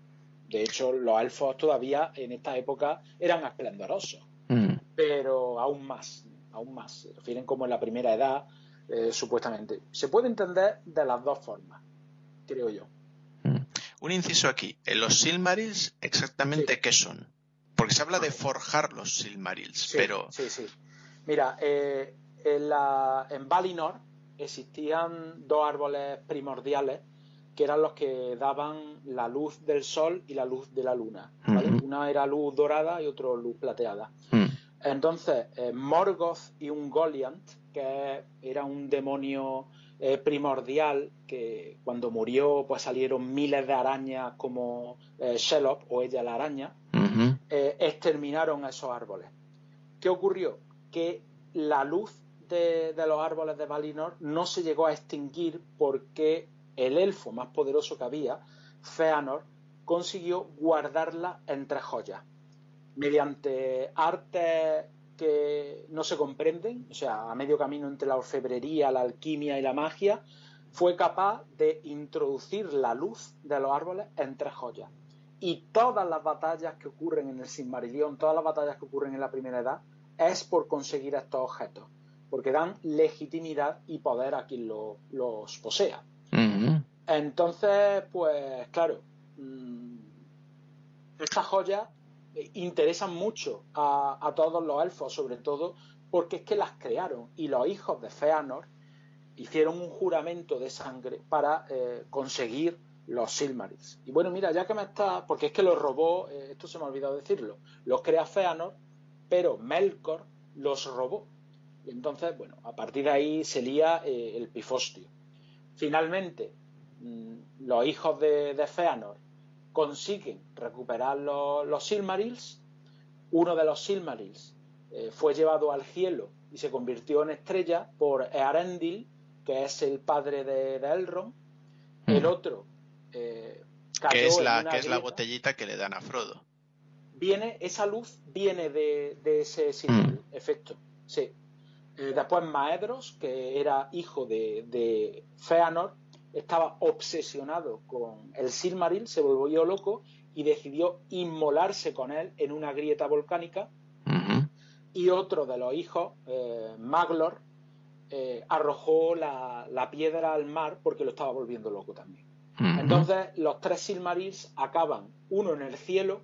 De hecho, los elfos todavía en esta época eran esplendorosos, mm. pero aún más aún más. Se refieren como en la primera edad, eh, supuestamente. Se puede entender de las dos formas, creo yo. Mm. Un inciso aquí. En los Silmarils, ¿exactamente qué son? Porque se habla de forjar los Silmarils, pero. Sí, sí. Mira, eh, en, la, en Valinor existían dos árboles primordiales que eran los que daban la luz del sol y la luz de la luna. Una era luz dorada y otro luz plateada. Mm. Entonces, eh, Morgoth y un Goliant, que era un demonio eh, primordial, que cuando murió pues salieron miles de arañas como eh, o ella la araña, eh, exterminaron esos árboles. ¿Qué ocurrió? Que la luz de, los árboles de Valinor no se llegó a extinguir porque el elfo más poderoso que había, Feanor, consiguió guardarla entre joyas mediante artes que no se comprenden, o sea, a medio camino entre la orfebrería, la alquimia y la magia, fue capaz de introducir la luz de los árboles entre joyas. Y todas las batallas que ocurren en el Silmarillion, todas las batallas que ocurren en la primera edad, es por conseguir estos objetos, porque dan legitimidad y poder a quien los posea. Entonces, pues claro, mm, estas joyas interesan mucho a, todos los elfos, sobre todo porque es que las crearon y los hijos de Feanor hicieron un juramento de sangre para eh, conseguir los Silmarils. Y bueno, mira, ya que me está, porque es que los robó, eh, esto se me ha olvidado decirlo, los crea Feanor, pero Melkor los robó. Y entonces, bueno, a partir de ahí se lía eh, el pifostio. Finalmente, mm, los hijos de, de Feanor consiguen recuperar los, Silmarils. Uno de los Silmarils eh, fue llevado al cielo y se convirtió en estrella por Earendil, que es el padre de, Elrond. El otro eh, que es la que es la botellita que le dan a Frodo. Viene esa luz viene de, ese Silmaril, efecto. Sí. Eh, después Maedros, que era hijo de, de Feanor, estaba obsesionado con el Silmaril, se volvió loco y decidió inmolarse con él en una grieta volcánica. Y otro de los hijos, eh, Maglor, eh, arrojó la, piedra al mar porque lo estaba volviendo loco también. Entonces, los tres Silmarils acaban, uno en el cielo,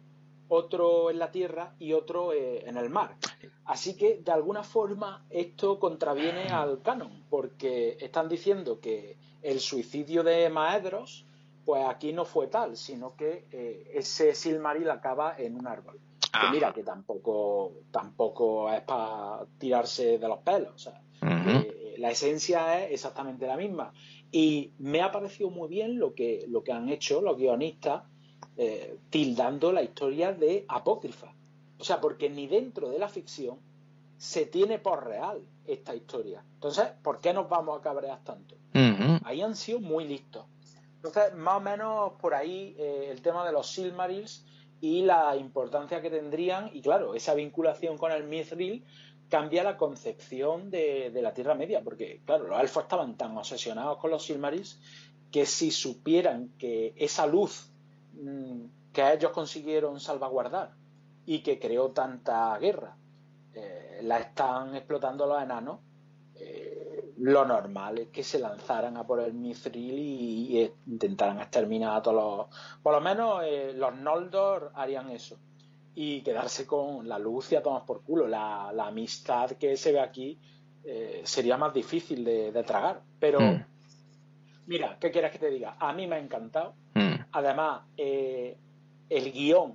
otro en la tierra y otro eh, en el mar. Así que, de alguna forma, esto contraviene al canon, porque están diciendo que el suicidio de Maedros, pues aquí no fue tal, sino que eh, ese Silmaril acaba en un árbol. Que mira, que tampoco, tampoco es para tirarse de los pelos. O sea, la esencia es exactamente la misma. Y me ha parecido muy bien lo que, lo que han hecho los guionistas, tildando la historia de apócrifa. O sea, porque ni dentro de la ficción se tiene por real esta historia. Entonces, ¿por qué nos vamos a cabrear tanto? Ahí han sido muy listos. Entonces, más o menos por ahí eh, el tema de los Silmarils y la importancia que tendrían, y claro, esa vinculación con el Mithril cambia la concepción de, la Tierra Media, porque claro, los elfos estaban tan obsesionados con los Silmarils que si supieran que esa luz mm, que ellos consiguieron salvaguardar y que creó tanta guerra, eh, la están explotando los enanos, eh, lo normal es que se lanzaran a por el Mithril y, intentaran exterminar a todos los... Por lo menos eh, los Noldor harían eso. Y quedarse con la luz y a tomar por culo. La, amistad que se ve aquí sería más difícil de, tragar. Pero, mm. mira, ¿qué quieres que te diga? A mí me ha encantado. Mm. Además, el guion,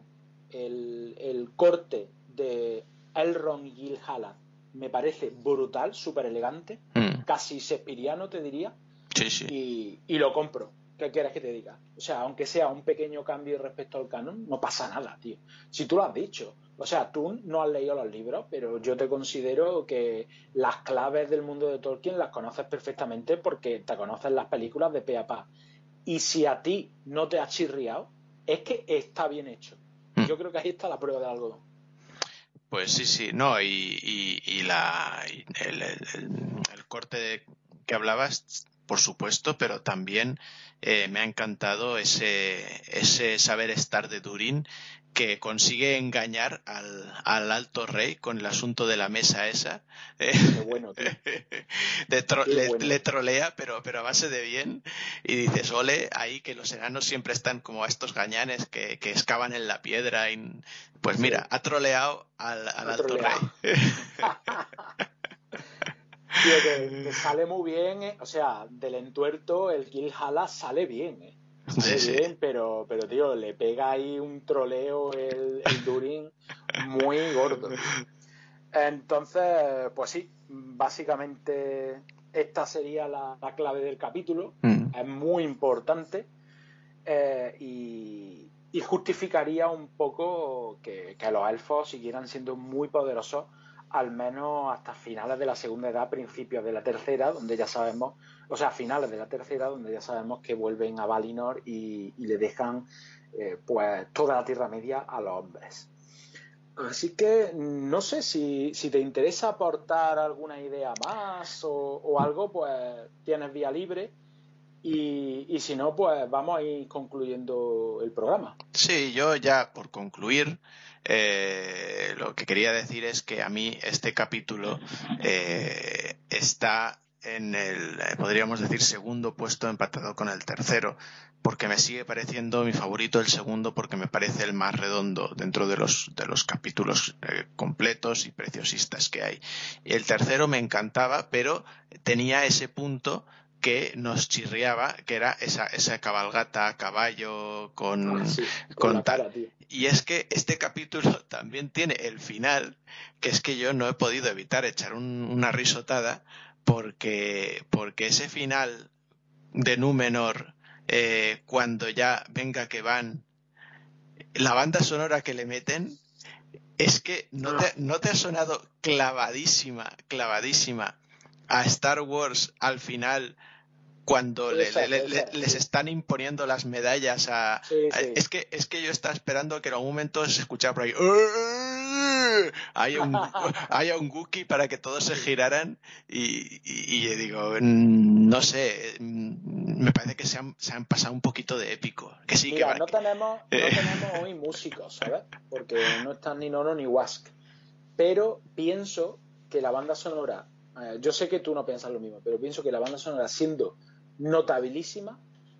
el, el corte de Elrond y Gil Halland me parece brutal, súper elegante, mm. casi sespiriano te diría. Sí, sí. Y, lo compro. ¿Qué quieres que te diga? O sea, aunque sea un pequeño cambio respecto al canon, no pasa nada, tío. Si tú lo has dicho. O sea, tú no has leído los libros, pero yo te considero que las claves del mundo de Tolkien las conoces perfectamente porque te conoces las películas de pe a pa. Y si a ti no te ha chirriado, es que está bien hecho. Mm. Yo creo que ahí está la prueba de algodón. Pues sí, sí, no, y, y, la, el, corte que hablabas, por supuesto, pero también eh, me ha encantado ese, ese saber estar de Durin que consigue engañar al, al, alto rey con el asunto de la mesa esa. ¿eh? (laughs) bueno, le, trolea, pero, pero a base de bien. Y dices, ole, ahí que los enanos siempre están como estos gañanes que, que excavan en la piedra. Y, pues mira, ha troleado al, alto rey. (laughs) Tío, que, (laughs) sale muy bien, eh. o sea, del entuerto el Gilhala sale bien, ¿eh? bien, pero, pero tío, le pega ahí un troleo el, el Durin muy gordo. Entonces, pues sí, básicamente esta sería la, clave del capítulo. Mm. Es muy importante eh, y, justificaría un poco que, que, los elfos siguieran siendo muy poderosos, al menos hasta finales de la segunda edad, principios de la tercera, donde ya sabemos o sea, finales de la tercera, donde ya sabemos que vuelven a Valinor y, le dejan eh, pues toda la Tierra Media a los hombres. Así que no sé si, te interesa aportar alguna idea más o, algo, pues tienes vía libre. Y, si no, pues vamos a ir concluyendo el programa. Sí, yo ya por concluir, eh, lo que quería decir es que a mí este capítulo eh, está en el, eh, podríamos decir, segundo puesto empatado con el tercero, porque me sigue pareciendo mi favorito el segundo porque me parece el más redondo dentro de los, de los capítulos eh, completos y preciosistas que hay. Y el tercero me encantaba, pero tenía ese punto que nos chirriaba, que era esa, esa cabalgata a caballo con, ah, con, tal. Y es que este capítulo (laughs) también tiene el final, que es que yo no he podido evitar echar una risotada, porque, porque ese final de Númenor, eh, cuando ya venga que van, la banda sonora que le meten, es que no te, no te ha sonado clavadísima, clavadísima a Star Wars al final cuando les están imponiendo las medallas a, es que es que yo estaba esperando que en algún momento se escuchara por ahí hay un, (laughs) hay un Wookiee para que todos se giraran y, y, digo, mm, no sé, mm, me parece que se han, se han pasado un poquito de épico. Que sí, que no, tenemos, no tenemos hoy músicos, ¿sabes? Porque no están ni Nono ni Wask. Pero pienso que la banda sonora, eh, yo sé que tú no piensas lo mismo, pero pienso que la banda sonora siendo notabilísima,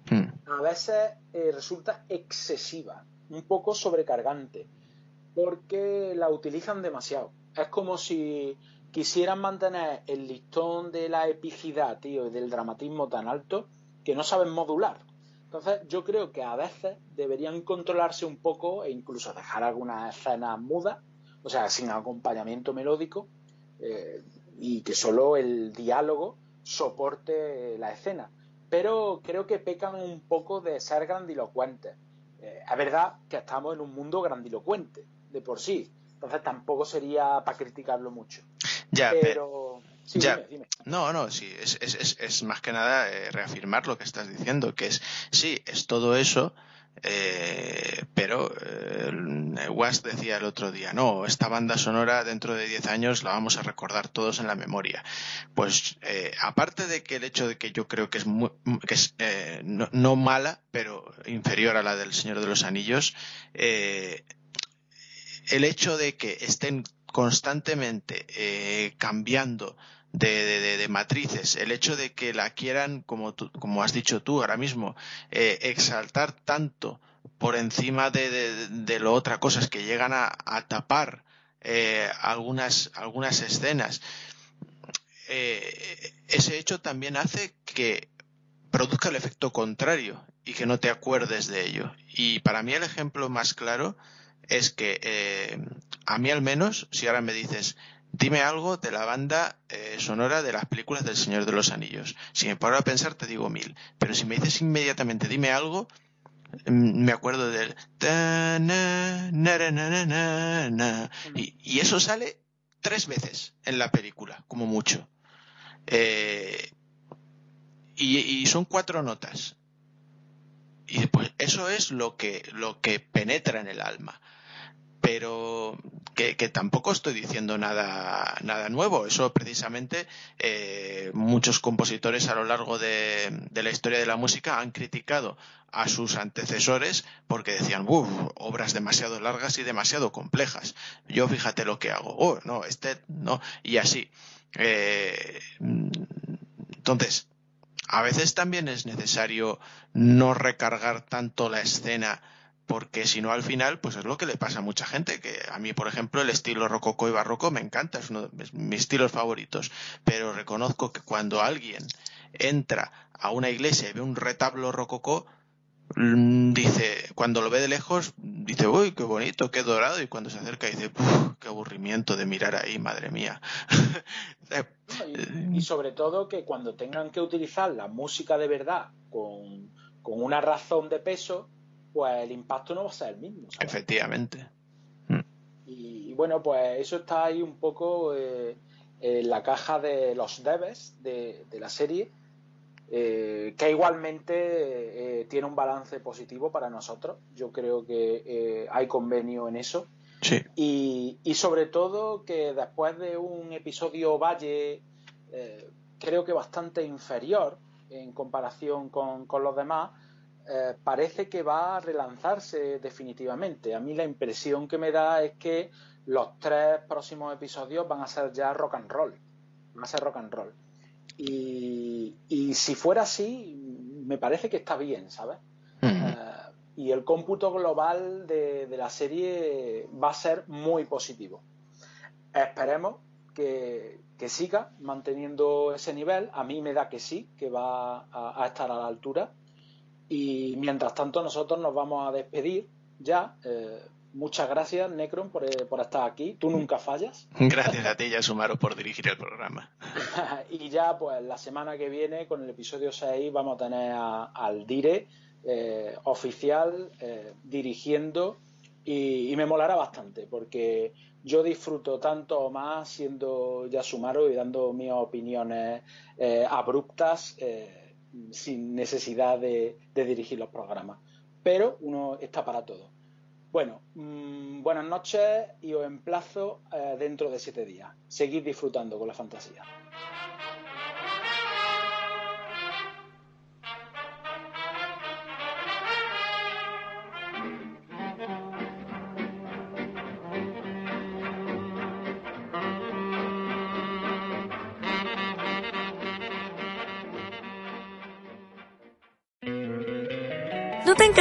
hmm. a veces eh, resulta excesiva, un poco sobrecargante porque la utilizan demasiado. Es como si quisieran mantener el listón de la epicidad, tío, y del dramatismo tan alto que no saben modular. Entonces, yo creo que a veces deberían controlarse un poco e incluso dejar algunas escenas mudas, o sea, sin acompañamiento melódico, eh, y que solo el diálogo soporte la escena. Pero creo que pecan un poco de ser grandilocuentes. Eh, es verdad que estamos en un mundo grandilocuente, de por sí. Entonces tampoco sería para criticarlo mucho. Ya, pero... Sí, ya. dime, dime. No, no, sí, es, es, es, es más que nada eh, reafirmar lo que estás diciendo, que es, sí, es todo eso, eh, pero eh, Was decía el otro día, no, esta banda sonora dentro de 10 años la vamos a recordar todos en la memoria. Pues eh, aparte de que el hecho de que yo creo que es, muy, que es eh, no, no, mala, pero inferior a la del Señor de los Anillos, eh, el hecho de que estén constantemente eh, cambiando de, matrices, el hecho de que la quieran, como, como has dicho tú ahora mismo, eh, exaltar tanto por encima de, de, lo otra, cosas que llegan a, a tapar eh, algunas, algunas escenas. Ese hecho también hace que produzca el efecto contrario y que no te acuerdes de ello. Y para mí el ejemplo más claro es que eh, a mí al menos, si ahora me dices, dime algo de la banda eh, sonora de las películas del Señor de los Anillos. Si me paro a pensar, te digo mil. Pero si me dices inmediatamente, dime algo, me acuerdo del... Y, y eso sale tres veces en la película, como mucho. Eh, y, y, son cuatro notas. Y pues eso es lo que, lo que penetra en el alma pero que, tampoco estoy diciendo nada, nada nuevo. Eso precisamente eh, muchos compositores a lo largo de, de, la historia de la música han criticado a sus antecesores porque decían, uff, obras demasiado largas y demasiado complejas. Yo fíjate lo que hago. Oh, no, este, no, y así. Eh, entonces, a veces también es necesario no recargar tanto la escena porque si no al final, pues es lo que le pasa a mucha gente, que a mí, por ejemplo, el estilo rococó y barroco me encanta, es uno de mis estilos favoritos, pero reconozco que cuando alguien entra a una iglesia y ve un retablo rococó, dice, cuando lo ve de lejos, dice, uy, qué bonito, qué dorado, y cuando se acerca dice, qué aburrimiento de mirar ahí, madre mía. (laughs) y, y, sobre todo que cuando tengan que utilizar la música de verdad con, con una razón de peso, pues el impacto no va a ser el mismo. ¿sabes? Efectivamente. Y, y, bueno, pues eso está ahí un poco eh, en la caja de los debes de, de la serie, eh, que igualmente eh, tiene un balance positivo para nosotros. Yo creo que eh, hay convenio en eso. Sí. Y, y, sobre todo que después de un episodio Valle, creo que bastante inferior en comparación con, con los demás, eh, parece que va a relanzarse definitivamente. A mí la impresión que me da es que los tres próximos episodios van a ser ya rock and roll. Van a ser rock and roll. Y, y si fuera así, me parece que está bien, ¿sabes? Uh -huh. eh, y el cómputo global de, de, la serie va a ser muy positivo. Esperemos que, que, siga manteniendo ese nivel. A mí me da que sí, que va a, a estar a la altura. Y mientras tanto nosotros nos vamos a despedir ya. Eh, muchas gracias, Necron, por, eh, por, estar aquí. Tú nunca fallas. (laughs) Gracias a ti y a Sumaro por dirigir el programa. (laughs) y ya, pues, la semana que viene, con el episodio 6, vamos a tener a, al Dire eh, oficial eh, dirigiendo y, y, me molará bastante porque yo disfruto tanto o más siendo ya Sumaro y dando mis opiniones eh, abruptas sin necesidad de, dirigir los programas. Pero uno está para todo. Bueno, mmm, buenas noches y os emplazo eh, dentro de siete días. Seguid disfrutando con la fantasía.